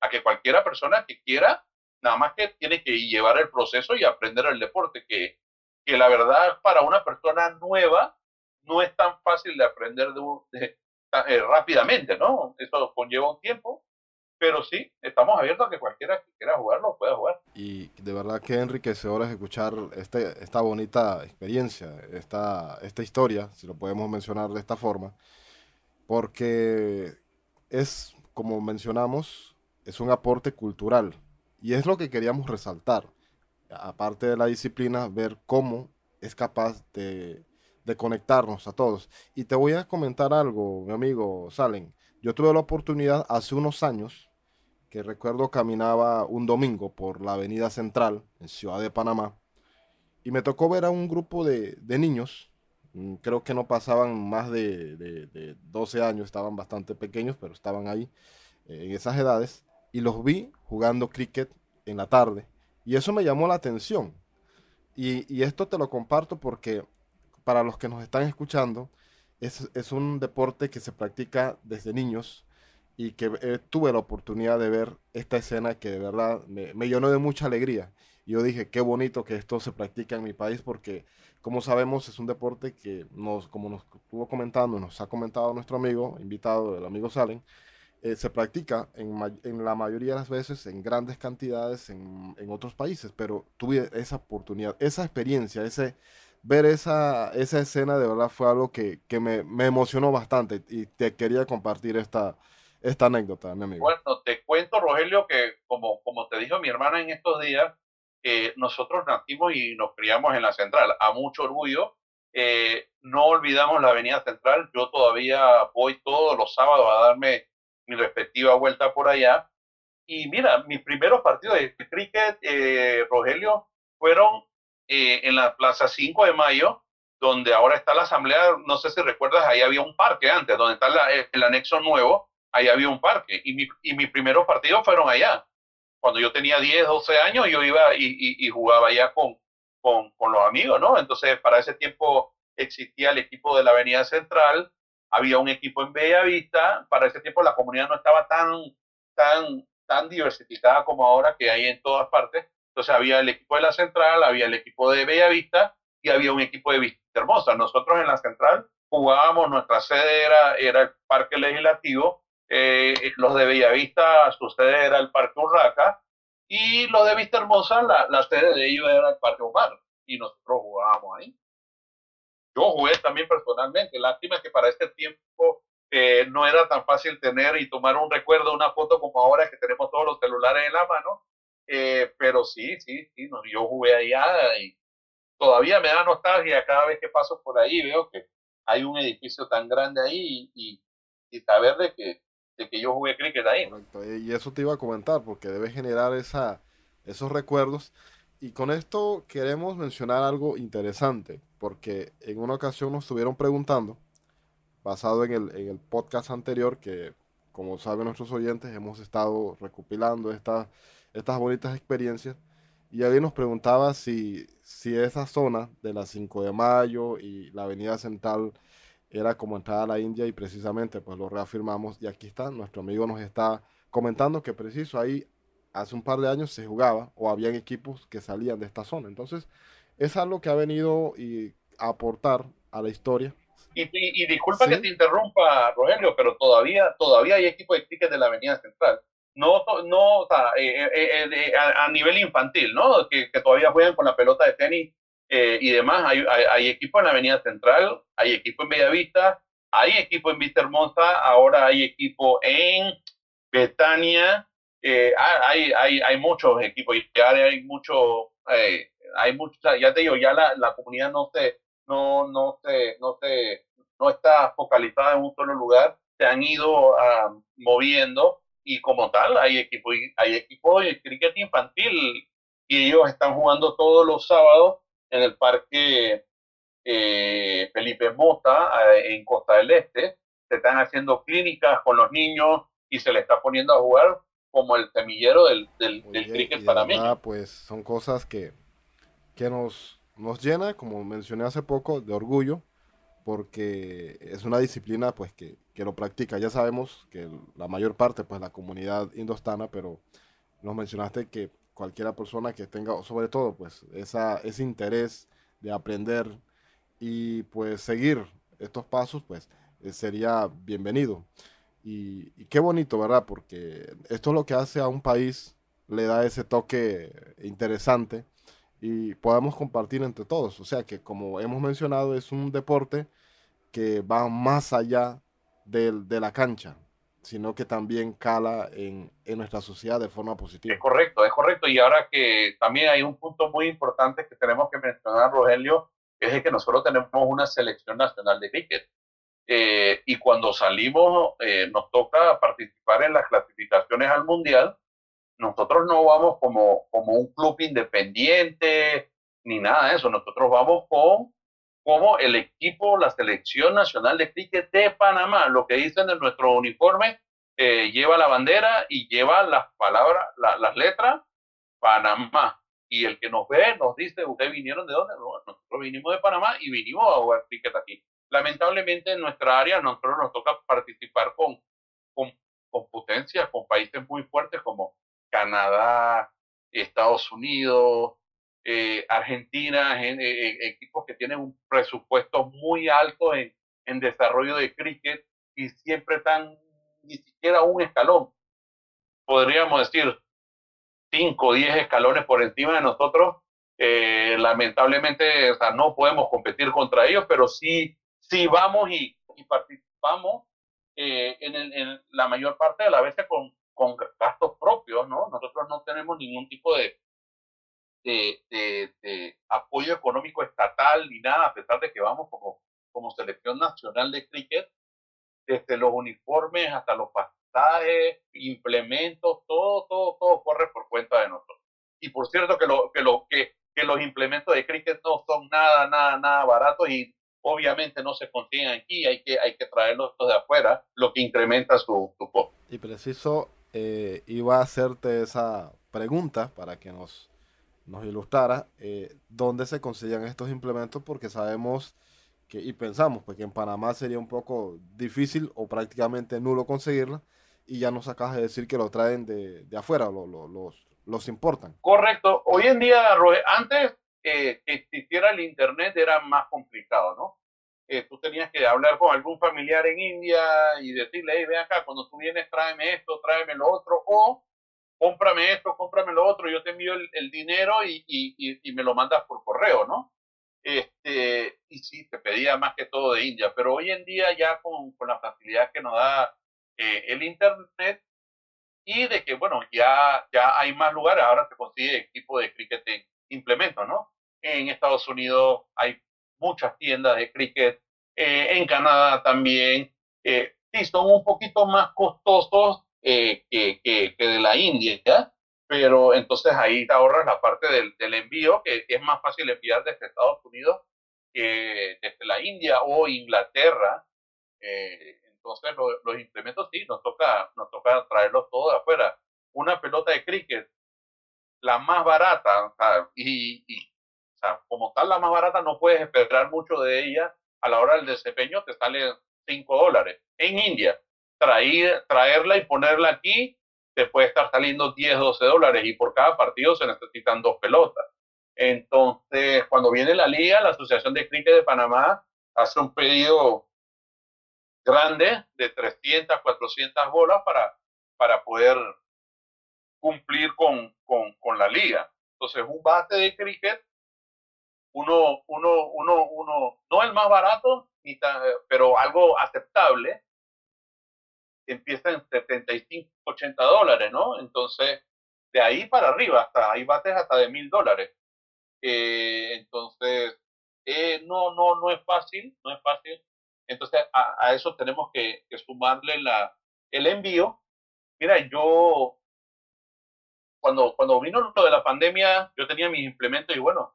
a que cualquiera persona que quiera, nada más que tiene que llevar el proceso y aprender el deporte, que, la verdad para una persona nueva no es tan fácil de aprender de, eh, rápidamente, ¿no? Eso conlleva un tiempo, pero sí, estamos abiertos a que cualquiera que quiera jugarlo pueda jugar. Y de verdad que enriquecedor es escuchar este, esta bonita experiencia, esta, esta historia, si lo podemos mencionar de esta forma, porque es, como mencionamos, es un aporte cultural. Y es lo que queríamos resaltar. Aparte de la disciplina, ver cómo es capaz de, conectarnos a todos. Y te voy a comentar algo, mi amigo Salen. Yo tuve la oportunidad hace unos años, que recuerdo caminaba un domingo por la avenida central en Ciudad de Panamá, y me tocó ver a un grupo de, niños, mm, creo que no pasaban más de, de, 12 años, estaban bastante pequeños, pero estaban ahí eh, en esas edades, y los vi jugando cricket en la tarde. Y eso me llamó la atención. Y, esto te lo comparto porque para los que nos están escuchando, es, un deporte que se practica desde niños y que eh, tuve la oportunidad de ver esta escena que de verdad me, me, llenó de mucha alegría. Yo dije, qué bonito que esto se practica en mi país porque, como sabemos, es un deporte que, nos, como nos estuvo comentando, nos ha comentado nuestro amigo, invitado, el amigo Salen, eh, se practica en, en, la mayoría de las veces en grandes cantidades en, en, otros países, pero tuve esa oportunidad, esa experiencia, ese ver esa, esa escena de verdad fue algo que, que me, me, emocionó bastante y te quería compartir esta, esta anécdota, mi amigo. Bueno, te cuento, Rogelio, que como, como te dijo mi hermana en estos días, eh, nosotros nacimos y nos criamos en la central, a mucho orgullo. Eh, no olvidamos la avenida central, yo todavía voy todos los sábados a darme mi respectiva vuelta por allá. Y mira, mis primeros partidos de cricket, eh, Rogelio, fueron eh, en la Plaza 5 de Mayo, donde ahora está la asamblea, no sé si recuerdas, ahí había un parque antes, donde está el anexo nuevo, ahí había un parque. Y, mi, y mis primeros partidos fueron allá. Cuando yo tenía 10, 12 años, yo iba y, jugaba con, con, los amigos, ¿no? Entonces, para ese tiempo existía el equipo de la Avenida Central, había un equipo en Bellavista, para ese tiempo la comunidad no estaba tan, tan, tan diversificada como ahora que hay en todas partes. Entonces había el equipo de la central, había el equipo de Bellavista y había un equipo de Vista Hermosa. Nosotros en la central jugábamos, nuestra sede era, era el Parque Legislativo, eh, los de Bellavista, su sede era el Parque Urraca, y los de Vista Hermosa, la, la sede de ellos era el Parque Omar, y nosotros jugábamos ahí. Yo jugué también personalmente. Lástima que para este tiempo eh, no era tan fácil tener y tomar un recuerdo, una foto como ahora que tenemos todos los celulares en la mano. Eh, pero sí, sí, sí, no, yo jugué allá y todavía me da nostalgia cada vez que paso por ahí. Veo que hay un edificio tan grande ahí y, y, saber de que, de que yo jugué cricket ahí. Y eso te iba a comentar porque debe generar esa, esos recuerdos. Y con esto queremos mencionar algo interesante porque en una ocasión nos estuvieron preguntando, basado en el, en el podcast anterior, que como saben nuestros oyentes, hemos estado recopilando estas, estas bonitas experiencias, y alguien nos preguntaba si, si esa zona de la 5 de mayo y la avenida central era como entrada a la India y precisamente pues lo reafirmamos y aquí está, nuestro amigo nos está comentando que preciso ahí hace un par de años se jugaba o habían equipos que salían de esta zona. Entonces, es algo que ha venido y a aportar a la historia. Y, disculpa que te interrumpa, Rogelio, pero todavía, todavía hay equipos de cricket de la Avenida Central. No, no eh, eh, eh, a, nivel infantil, ¿no? Que, todavía juegan con la pelota de tenis y demás. Hay, hay, equipos en la Avenida Central, hay equipo en Bellavista, hay equipo en Vista Hermosa, ahora hay equipo en Betania. hay, hay, hay muchos equipos y ya hay mucho, hay mucho, ya te digo, ya la, la comunidad no se, no, no, se, no, se, no está focalizada en un solo lugar, se han ido uh, moviendo y como tal hay equipos hay equipo de cricket infantil y ellos están jugando todos los sábados en el parque eh, Felipe Mota en Costa del Este. Se están haciendo clínicas con los niños y se le está poniendo a jugar como el semillero del, del, cricket para mí. Pues son cosas que, que nos, nos llena, como mencioné hace poco, de orgullo, porque es una disciplina pues que, que, lo practica. Ya sabemos que la mayor parte, pues la comunidad indostana, pero nos mencionaste que cualquiera persona que tenga, sobre todo, pues esa, ese interés de aprender y pues seguir estos pasos, pues eh, sería bienvenido. Y, qué bonito, ¿verdad? Porque esto es lo que hace a un país, le da ese toque interesante y podemos compartir entre todos. O sea que como hemos mencionado, es un deporte que va más allá de, de la cancha, sino que también cala en, en, nuestra sociedad de forma positiva. Es correcto, es correcto. Y ahora que también hay un punto muy importante que tenemos que mencionar, Rogelio, es que nosotros tenemos una selección nacional de cricket. Eh, y cuando salimos, eh, nos toca participar en las clasificaciones al mundial. Nosotros no vamos como, como un club independiente ni nada de eso. Nosotros vamos con como el equipo, la selección nacional de cricket de Panamá. Lo que dicen en nuestro uniforme eh, lleva la bandera y lleva las palabras, las letras Panamá. Y el que nos ve nos dice, ¿ustedes vinieron de dónde? nosotros vinimos de Panamá y vinimos a jugar cricket aquí. Lamentablemente en nuestra área nosotros nos toca participar con, con, con con países muy fuertes como Canadá, Estados Unidos, eh, Argentina, en, equipos que tienen un presupuesto muy alto en, en desarrollo de cricket y siempre están ni siquiera un escalón. Podríamos decir 5 o 10 escalones por encima de nosotros. Eh, lamentablemente o sea, no podemos competir contra ellos, pero sí si vamos y, participamos eh, en, en, la mayor parte de la veces con, con gastos propios, ¿no? Nosotros no tenemos ningún tipo de, de, de, apoyo económico estatal ni nada, a pesar de que vamos como, como selección nacional de cricket, desde los uniformes hasta los pasajes, implementos, todo, todo, todo corre por cuenta de nosotros. Y por cierto que, lo, que, lo, que, que los implementos de cricket no son nada, nada, nada baratos y obviamente no se consiguen aquí, hay que, hay que traerlos de afuera, lo que incrementa su, su costo. Y preciso, eh, iba a hacerte esa pregunta para que nos, nos ilustrara eh, dónde se consiguen estos implementos, porque sabemos que, y pensamos pues, que en Panamá sería un poco difícil o prácticamente nulo conseguirla, y ya nos acabas de decir que lo traen de, de afuera, lo, lo, los, los importan. Correcto. Hoy en día, antes que existiera el Internet era más complicado, ¿no? Eh, tú tenías que hablar con algún familiar en India y decirle, hey, ven acá, cuando tú vienes, tráeme esto, tráeme lo otro, o cómprame esto, cómprame lo otro, yo te envío el, dinero y, me lo mandas por correo, ¿no? Este, y sí, te pedía más que todo de India, pero hoy en día ya con, con la facilidad que nos da eh, el Internet y de que, bueno, ya, ya hay más lugares, ahora se consigue equipo de cricket en ¿no? En Estados Unidos hay muchas tiendas de cricket, eh, en Canadá también. Eh, sí, son un poquito más costosos eh, que, que, de la India, ¿ya? pero entonces ahí te ahorras la parte del, del, envío, que es más fácil enviar desde Estados Unidos que desde la India o Inglaterra. entonces los implementos sí, nos toca, nos toca traerlos todos de afuera. Una pelota de cricket, la más barata, y, y o sea, como tal, la más barata no puedes esperar mucho de ella. A la hora del desempeño te sale 5 dólares. En India, traer, traerla y ponerla aquí te puede estar saliendo 10, 12 dólares y por cada partido se necesitan dos pelotas. Entonces, cuando viene la liga, la Asociación de Cricket de Panamá hace un pedido grande de 300, 400 bolas para, para poder cumplir con, con, con la liga. Entonces, un bate de cricket uno, uno, uno, uno, no el más barato, pero algo aceptable, empieza en 75, 80 dólares, ¿no? Entonces, de ahí para arriba, hasta ahí bates hasta de mil dólares. Eh, entonces, eh, no, no, no es fácil, no es fácil. Entonces, a, eso tenemos que, que, sumarle la, el envío. Mira, yo, cuando, cuando vino lo de la pandemia, yo tenía mis implementos y bueno,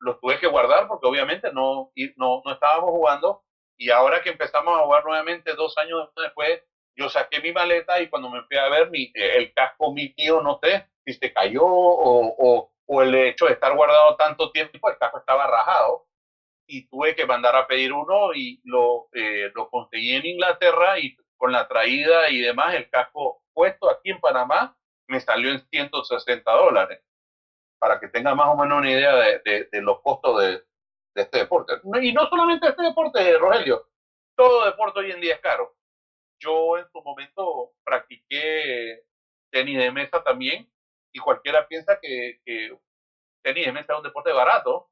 los tuve que guardar porque obviamente no, no, no estábamos jugando. Y ahora que empezamos a jugar nuevamente dos años después, yo saqué mi maleta y cuando me fui a ver mi, el casco mío, no sé si se cayó o, o, o, el hecho de estar guardado tanto tiempo, el casco estaba rajado y tuve que mandar a pedir uno y lo, eh, lo conseguí en Inglaterra y con la traída y demás, el casco puesto aquí en Panamá me salió en 160 dólares, para que tenga más o menos una idea de, de, los costos de, de, este deporte. Y no solamente este deporte, Rogelio, todo deporte hoy en día es caro. Yo en su momento practiqué tenis de mesa también y cualquiera piensa que, que tenis de mesa es un deporte barato,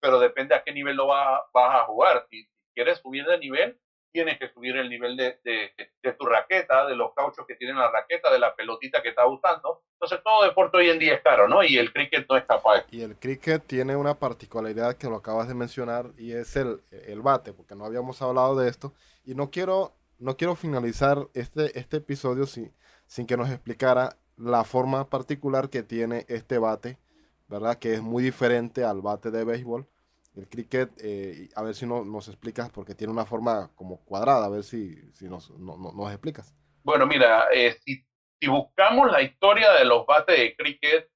pero depende a qué nivel lo vas a jugar. Si quieres subir de nivel, tienes que subir el nivel de, de, tu raqueta, de los cauchos que tiene la raqueta, de la pelotita que estás usando. Entonces todo deporte hoy en día es caro, ¿no? Y el cricket no es capaz. Y el cricket tiene una particularidad que lo acabas de mencionar y es el, el bate, porque no habíamos hablado de esto. Y no quiero, no quiero finalizar este, este episodio sin, sin que nos explicara la forma particular que tiene este bate, ¿verdad? Que es muy diferente al bate de béisbol el cricket, eh, a ver si no, nos explicas, porque tiene una forma como cuadrada, a ver si, si nos, no, nos explicas. Bueno, mira, eh, si, si, buscamos la historia de los bates de cricket,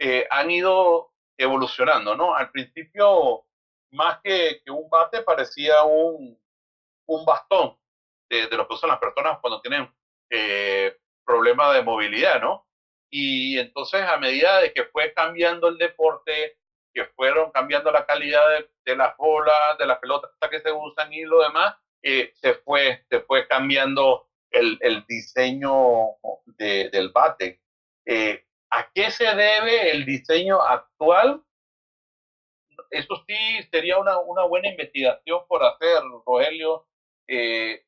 eh, han ido evolucionando, ¿no? Al principio, más que, que un bate, parecía un, un bastón de, de, usan las personas cuando tienen problemas de movilidad, ¿no? Y entonces, a medida de que fue cambiando el deporte, que fueron cambiando la calidad de, las bolas, de las pelotas que se usan y lo demás, eh, se, fue, se fue cambiando el, el diseño de, del bate. Eh, ¿A qué se debe el diseño actual? Eso sí sería una, una buena investigación por hacer, Rogelio, eh,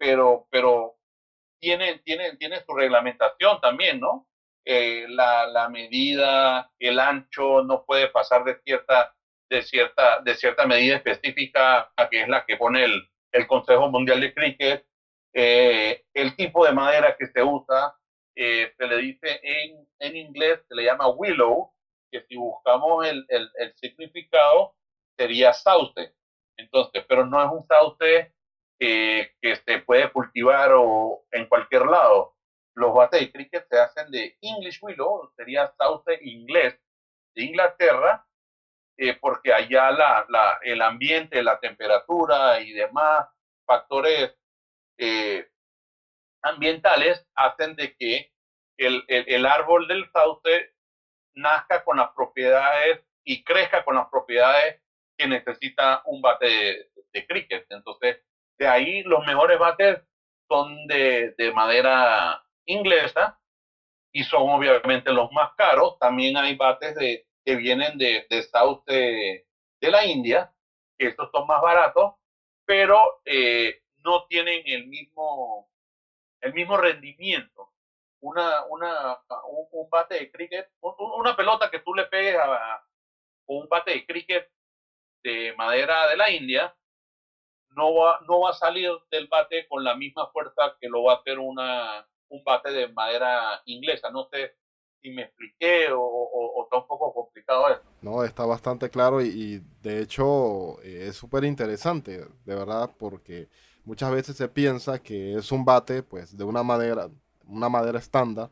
pero, pero tiene, tiene, tiene su reglamentación también, ¿no? Eh, la, la, medida, el ancho no puede pasar de cierta, de cierta, de cierta medida específica, que es la que pone el, el Consejo Mundial de Cricket, eh, el tipo de madera que se usa, eh, se le dice en, en, inglés, se le llama willow, que si buscamos el, el, el significado sería sauce. Entonces, pero no es un sauce que se puede cultivar o en cualquier lado los bates de cricket se hacen de English Willow, sería sauce inglés de Inglaterra, eh, porque allá la, la, el ambiente, la temperatura y demás factores eh, ambientales hacen de que el, el, el, árbol del sauce nazca con las propiedades y crezca con las propiedades que necesita un bate de, de cricket. Entonces, de ahí los mejores bates son de, de madera inglesa y son obviamente los más caros. También hay bates de, que vienen de, de South de, la India, que estos son más baratos, pero eh, no tienen el mismo, el mismo rendimiento. Una, una, un, bate de cricket, una pelota que tú le pegues a, un bate de cricket de madera de la India, no va, no va a salir del bate con la misma fuerza que lo va a hacer una, un bate de madera inglesa. No sé si me expliqué o, está un poco complicado eso. No, está bastante claro y, de hecho eh, es súper interesante, de verdad, porque muchas veces se piensa que es un bate pues de una madera, una madera estándar,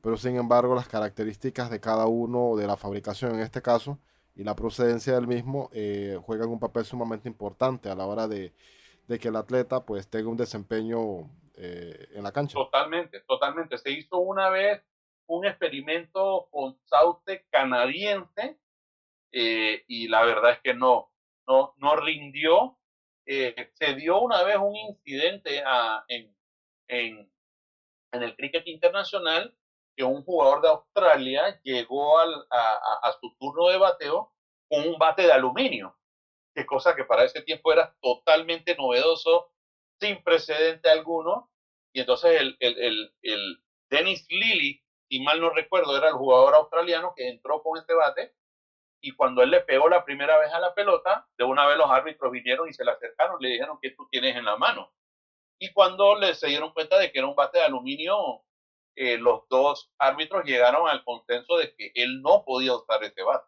pero sin embargo las características de cada uno, de la fabricación en este caso, y la procedencia del mismo eh, juegan un papel sumamente importante a la hora de, de que el atleta pues tenga un desempeño eh, en la cancha. Totalmente, totalmente. Se hizo una vez un experimento con sauce canadiense eh, y la verdad es que no, no, no rindió. Eh, se dio una vez un incidente a, en, en, en, el cricket internacional que un jugador de Australia llegó al, a, su turno de bateo con un bate de aluminio, que cosa que para ese tiempo era totalmente novedoso sin precedente alguno. Y entonces el, el, el, el Dennis Lilly, si mal no recuerdo, era el jugador australiano que entró con este bate. Y cuando él le pegó la primera vez a la pelota, de una vez los árbitros vinieron y se le acercaron, le dijeron que tú tienes en la mano. Y cuando le se dieron cuenta de que era un bate de aluminio, eh, los dos árbitros llegaron al consenso de que él no podía usar ese bate.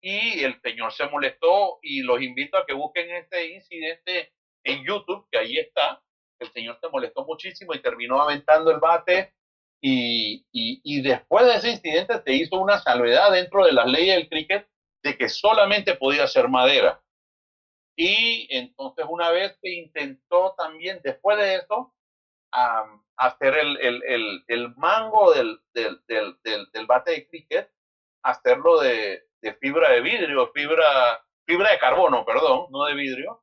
y el señor se molestó y los invito a que busquen este incidente en YouTube, que ahí está. El señor se molestó muchísimo y terminó aventando el bate y, y, después de ese incidente se hizo una salvedad dentro de las leyes del cricket de que solamente podía ser madera. Y entonces una vez que intentó también, después de eso, hacer el, el, el, el mango del, del, del, del, bate de cricket, hacerlo de, de, fibra de vidrio, fibra, fibra de carbono, perdón, no de vidrio,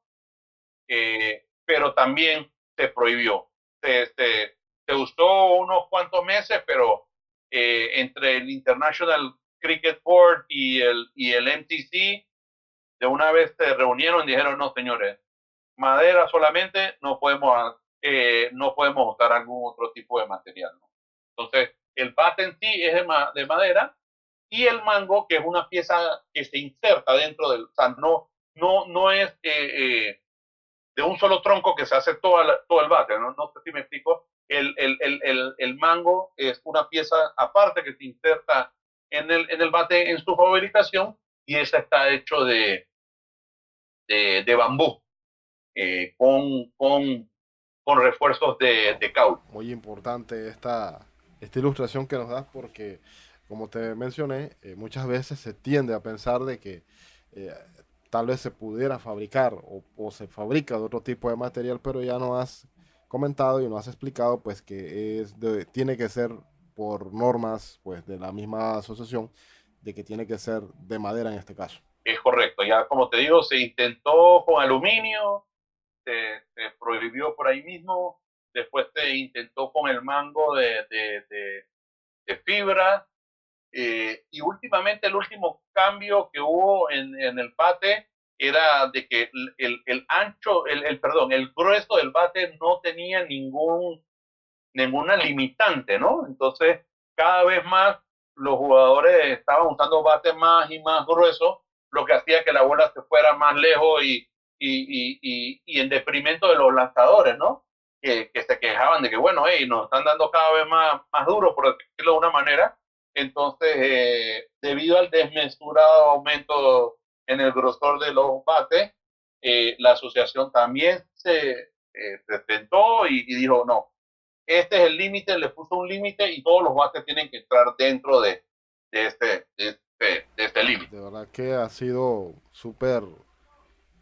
eh, pero también se prohibió. Se, se, se, usó unos cuantos meses, pero eh, entre el International Cricket Board y el, y el MTC, de una vez se reunieron y dijeron, no, señores, madera solamente, no podemos eh, no podemos usar algún otro tipo de material. Entonces, el bate en sí es de, madera y el mango, que es una pieza que se inserta dentro del, o sea, no, no, no es eh, eh, de un solo tronco que se hace todo, el bate, ¿no? no sé si me explico. El, el, el, el, mango es una pieza aparte que se inserta en el, en el bate en su fabricación y esa está hecho de, de, de bambú, con, con con refuerzos de, de Muy importante esta, esta ilustración que nos das porque, como te mencioné, eh, muchas veces se tiende a pensar de que eh, tal vez se pudiera fabricar o, se fabrica de otro tipo de material, pero ya no has comentado y no has explicado pues que es tiene que ser por normas pues de la misma asociación de que tiene que ser de madera en este caso. Es correcto, ya como te digo, se intentó con aluminio, se, prohibió por ahí mismo, después se intentó con el mango de, de, fibra, eh, y últimamente el último cambio que hubo en, en el bate era de que el, el ancho, el, el, perdón, el grueso del bate no tenía ningún, ninguna limitante, ¿no? Entonces, cada vez más los jugadores estaban usando bates más y más gruesos, lo que hacía que la bola se fuera más lejos y, y, y, y, en deprimento de los lanzadores, ¿no? Que, que, se quejaban de que, bueno, hey, nos están dando cada vez más, más duro, por decirlo de una manera. Entonces, eh, debido al desmesurado aumento en el grosor de los bates, eh, la asociación también se eh, presentó y, dijo, no, este es el límite, le puso un límite y todos los bates tienen que entrar dentro de, de este, de este, de este límite. De verdad que ha sido súper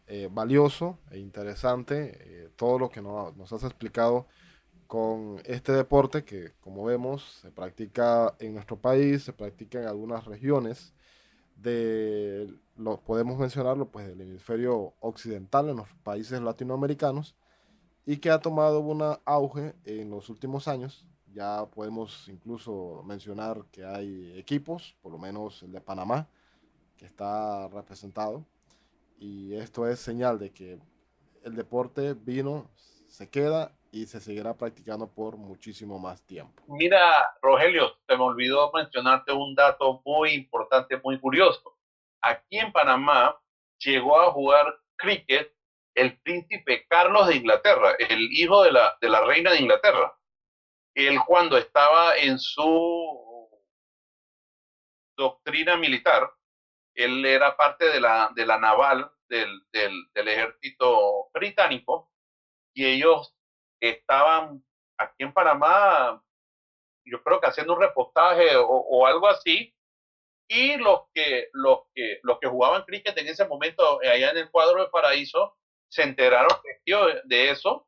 eh, valioso e interesante eh, todo lo que nos has explicado con este deporte que como vemos se practica en nuestro país, se practica en algunas regiones de lo podemos mencionarlo pues del hemisferio occidental en los países latinoamericanos y que ha tomado un auge en los últimos años. Ya podemos incluso mencionar que hay equipos, por lo menos el de Panamá, que está representado y esto es señal de que el deporte vino, se queda y se seguirá practicando por muchísimo más tiempo. Mira, Rogelio, se me olvidó mencionarte un dato muy importante, muy curioso. Aquí en Panamá llegó a jugar cricket el príncipe Carlos de Inglaterra, el hijo de la, de la reina de Inglaterra. Él cuando estaba en su doctrina militar, él era parte de la, de la naval del, del, ejército británico y ellos estaban aquí en Panamá, yo creo que haciendo un reportaje o, algo así, y los que, los, que, los que jugaban cricket en ese momento allá en el cuadro de Paraíso se enteraron de eso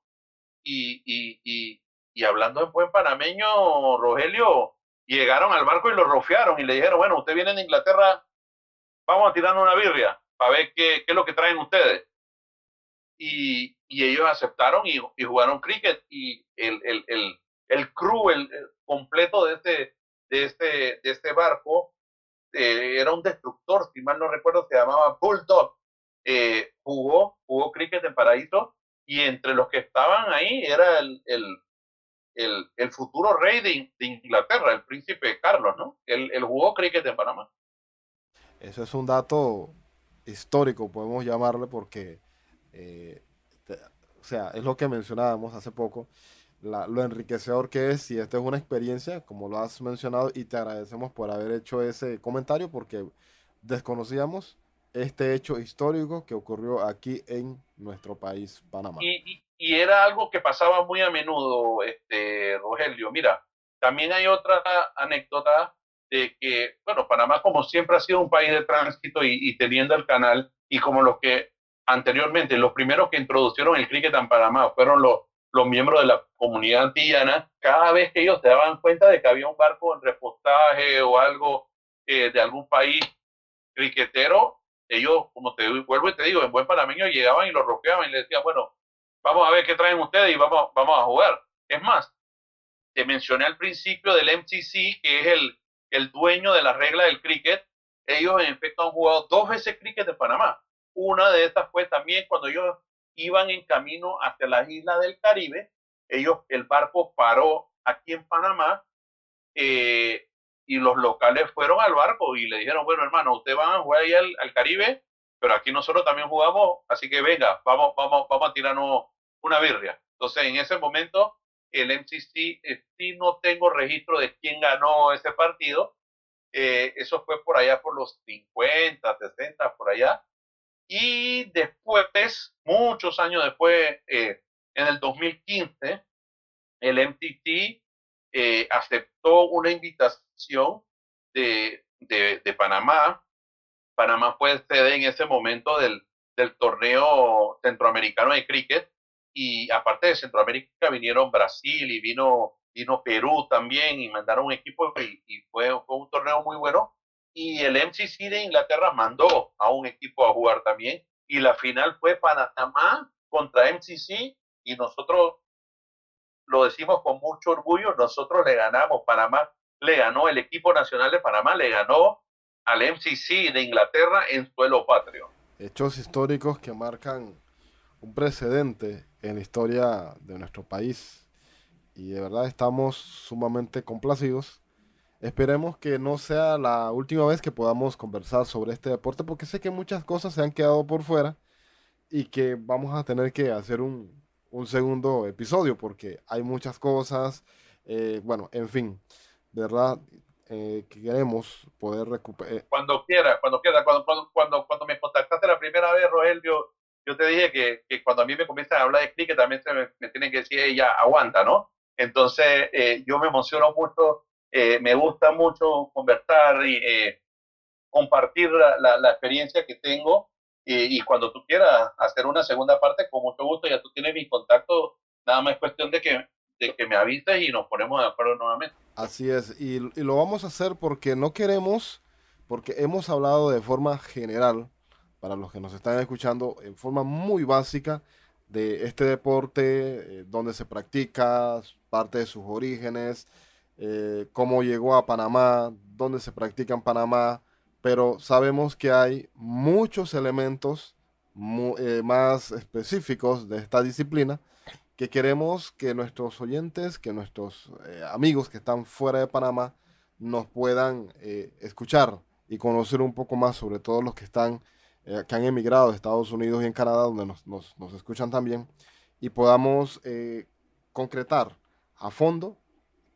y, y, y, hablando en buen panameño, Rogelio, llegaron al barco y lo rofearon y le dijeron, bueno, usted viene de Inglaterra vamos a tirar una birria para ver qué, qué, es lo que traen ustedes. Y, y ellos aceptaron y, y, jugaron cricket y el, el, el, el crew el, completo de este, de este, de este barco eh, era un destructor, si mal no recuerdo, se llamaba Bulldog. Eh, jugó, jugó cricket en Paraíso y entre los que estaban ahí era el, el, el, el futuro rey de, de, Inglaterra, el príncipe Carlos, ¿no? Él jugó cricket en Panamá. Eso es un dato histórico, podemos llamarle, porque, eh, o sea, es lo que mencionábamos hace poco, lo enriquecedor que es, y esta es una experiencia, como lo has mencionado, y te agradecemos por haber hecho ese comentario, porque desconocíamos este hecho histórico que ocurrió aquí en nuestro país, Panamá. Y, era algo que pasaba muy a menudo, este, Rogelio. Mira, también hay otra anécdota de que, bueno, Panamá como siempre ha sido un país de tránsito y, teniendo el canal, y como los que anteriormente, los primeros que introdujeron el cricket en Panamá fueron los, los miembros de la comunidad antillana, cada vez que ellos se daban cuenta de que había un barco en repostaje o algo eh, de algún país criquetero, ellos, como te vuelvo y te digo, en buen panameño llegaban y lo roqueaban y le decían, bueno, vamos a ver qué traen ustedes y vamos, vamos a jugar. Es más, te mencioné al principio del MCC, que es el, el dueño de la regla del cricket. Ellos en efecto han jugado dos veces cricket de Panamá. Una de estas fue también cuando ellos iban en camino hacia las islas del Caribe. Ellos, el barco paró aquí en Panamá eh, y los locales fueron al barco y le dijeron, bueno hermano, ustedes van a jugar ahí al, Caribe, pero aquí nosotros también jugamos, así que venga, vamos, vamos, vamos a tirarnos una birria. Entonces en ese momento el MCC, eh, no tengo registro de quién ganó ese partido, eh, eso fue por allá por los 50, 60, por allá. Y después, muchos años después, eh, en el 2015, el MTT aceptó una invitación de, de, Panamá. Panamá fue sede en ese momento del, del torneo centroamericano de cricket y aparte de Centroamérica vinieron Brasil y vino, vino Perú también y mandaron un equipo y, fue, un torneo muy bueno. Y el MCC de Inglaterra mandó a un equipo a jugar también y la final fue Panamá contra MCC y nosotros lo decimos con mucho orgullo, nosotros le ganamos, Panamá le ganó, el equipo nacional de Panamá le ganó al MCC de Inglaterra en suelo patrio. Hechos históricos que marcan un precedente en la historia de nuestro país y de verdad estamos sumamente complacidos. Esperemos que no sea la última vez que podamos conversar sobre este deporte porque sé que muchas cosas se han quedado por fuera y que vamos a tener que hacer un, un segundo episodio porque hay muchas cosas, eh, bueno, en fin, de verdad eh, queremos poder recuperar. Eh, cuando quiera, cuando quiera, cuando, cuando, cuando, me contactaste la primera vez, Rogelio, yo te dije que, que, cuando a mí me comienzan a hablar de cricket también se me, tienen que decir, ella aguanta, ¿no? Entonces, eh, yo me emociono mucho, eh, me gusta mucho conversar y eh, compartir la, la, experiencia que tengo. Y, cuando tú quieras hacer una segunda parte, con mucho gusto, ya tú tienes mi contacto, nada más es cuestión de que, de que me avises y nos ponemos de acuerdo nuevamente. Así es, y, y lo vamos a hacer porque no queremos, porque hemos hablado de forma general para los que nos están escuchando en forma muy básica de este deporte, eh, dónde se practica, parte de sus orígenes, eh, cómo llegó a Panamá, dónde se practica en Panamá, pero sabemos que hay muchos elementos eh, más específicos de esta disciplina que queremos que nuestros oyentes, que nuestros amigos que están fuera de Panamá nos puedan escuchar y conocer un poco más sobre todo los que están eh, que han emigrado de Estados Unidos y en Canadá, donde nos, nos, nos escuchan también, y podamos eh, concretar a fondo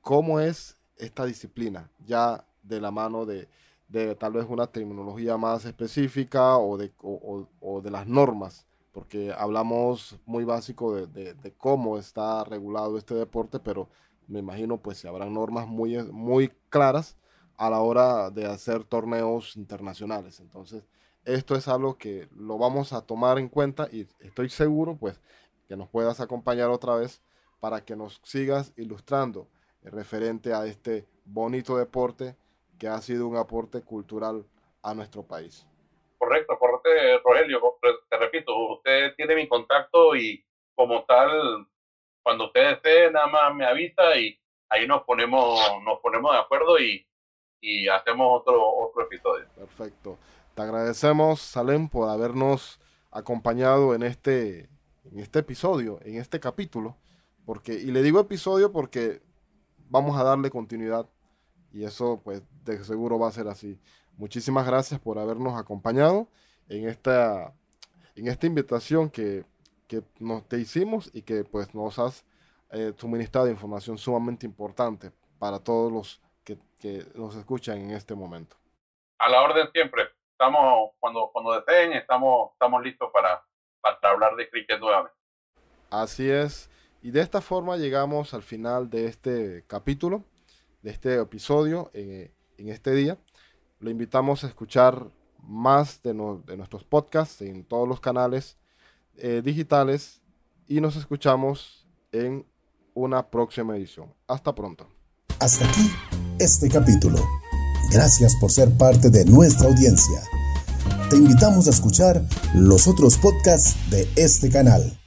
cómo es esta disciplina, ya de la mano de, de tal vez una terminología más específica o de, o, o de las normas, porque hablamos muy básico de, de, cómo está regulado este deporte, pero me imagino pues si habrán normas muy, muy claras a la hora de hacer torneos internacionales. Entonces, esto es algo que lo vamos a tomar en cuenta y estoy seguro pues que nos puedas acompañar otra vez para que nos sigas ilustrando referente a este bonito deporte que ha sido un aporte cultural a nuestro país. Correcto, correcto, Rogelio. Te repito, usted tiene mi contacto y como tal, cuando usted esté, nada más me avisa y ahí nos ponemos, nos ponemos de acuerdo y, y hacemos otro, otro episodio. Perfecto. Te agradecemos, Salem, por habernos acompañado en este, en este episodio, en este capítulo. Porque, y le digo episodio porque vamos a darle continuidad. Y eso, pues, de seguro va a ser así. Muchísimas gracias por habernos acompañado en esta, en esta invitación que, que nos te hicimos y que pues nos has eh, suministrado información sumamente importante para todos los que, que nos escuchan en este momento. A la orden siempre. Estamos, cuando, cuando deseen, estamos, estamos listos para, para hablar de cricket nuevamente. Así es. Y de esta forma llegamos al final de este capítulo, de este episodio eh, en este día. Lo invitamos a escuchar más de, de nuestros podcasts en todos los canales eh, digitales y nos escuchamos en una próxima edición. Hasta pronto. Hasta aquí este capítulo. Gracias por ser parte de nuestra audiencia. Te invitamos a escuchar los otros podcasts de este canal.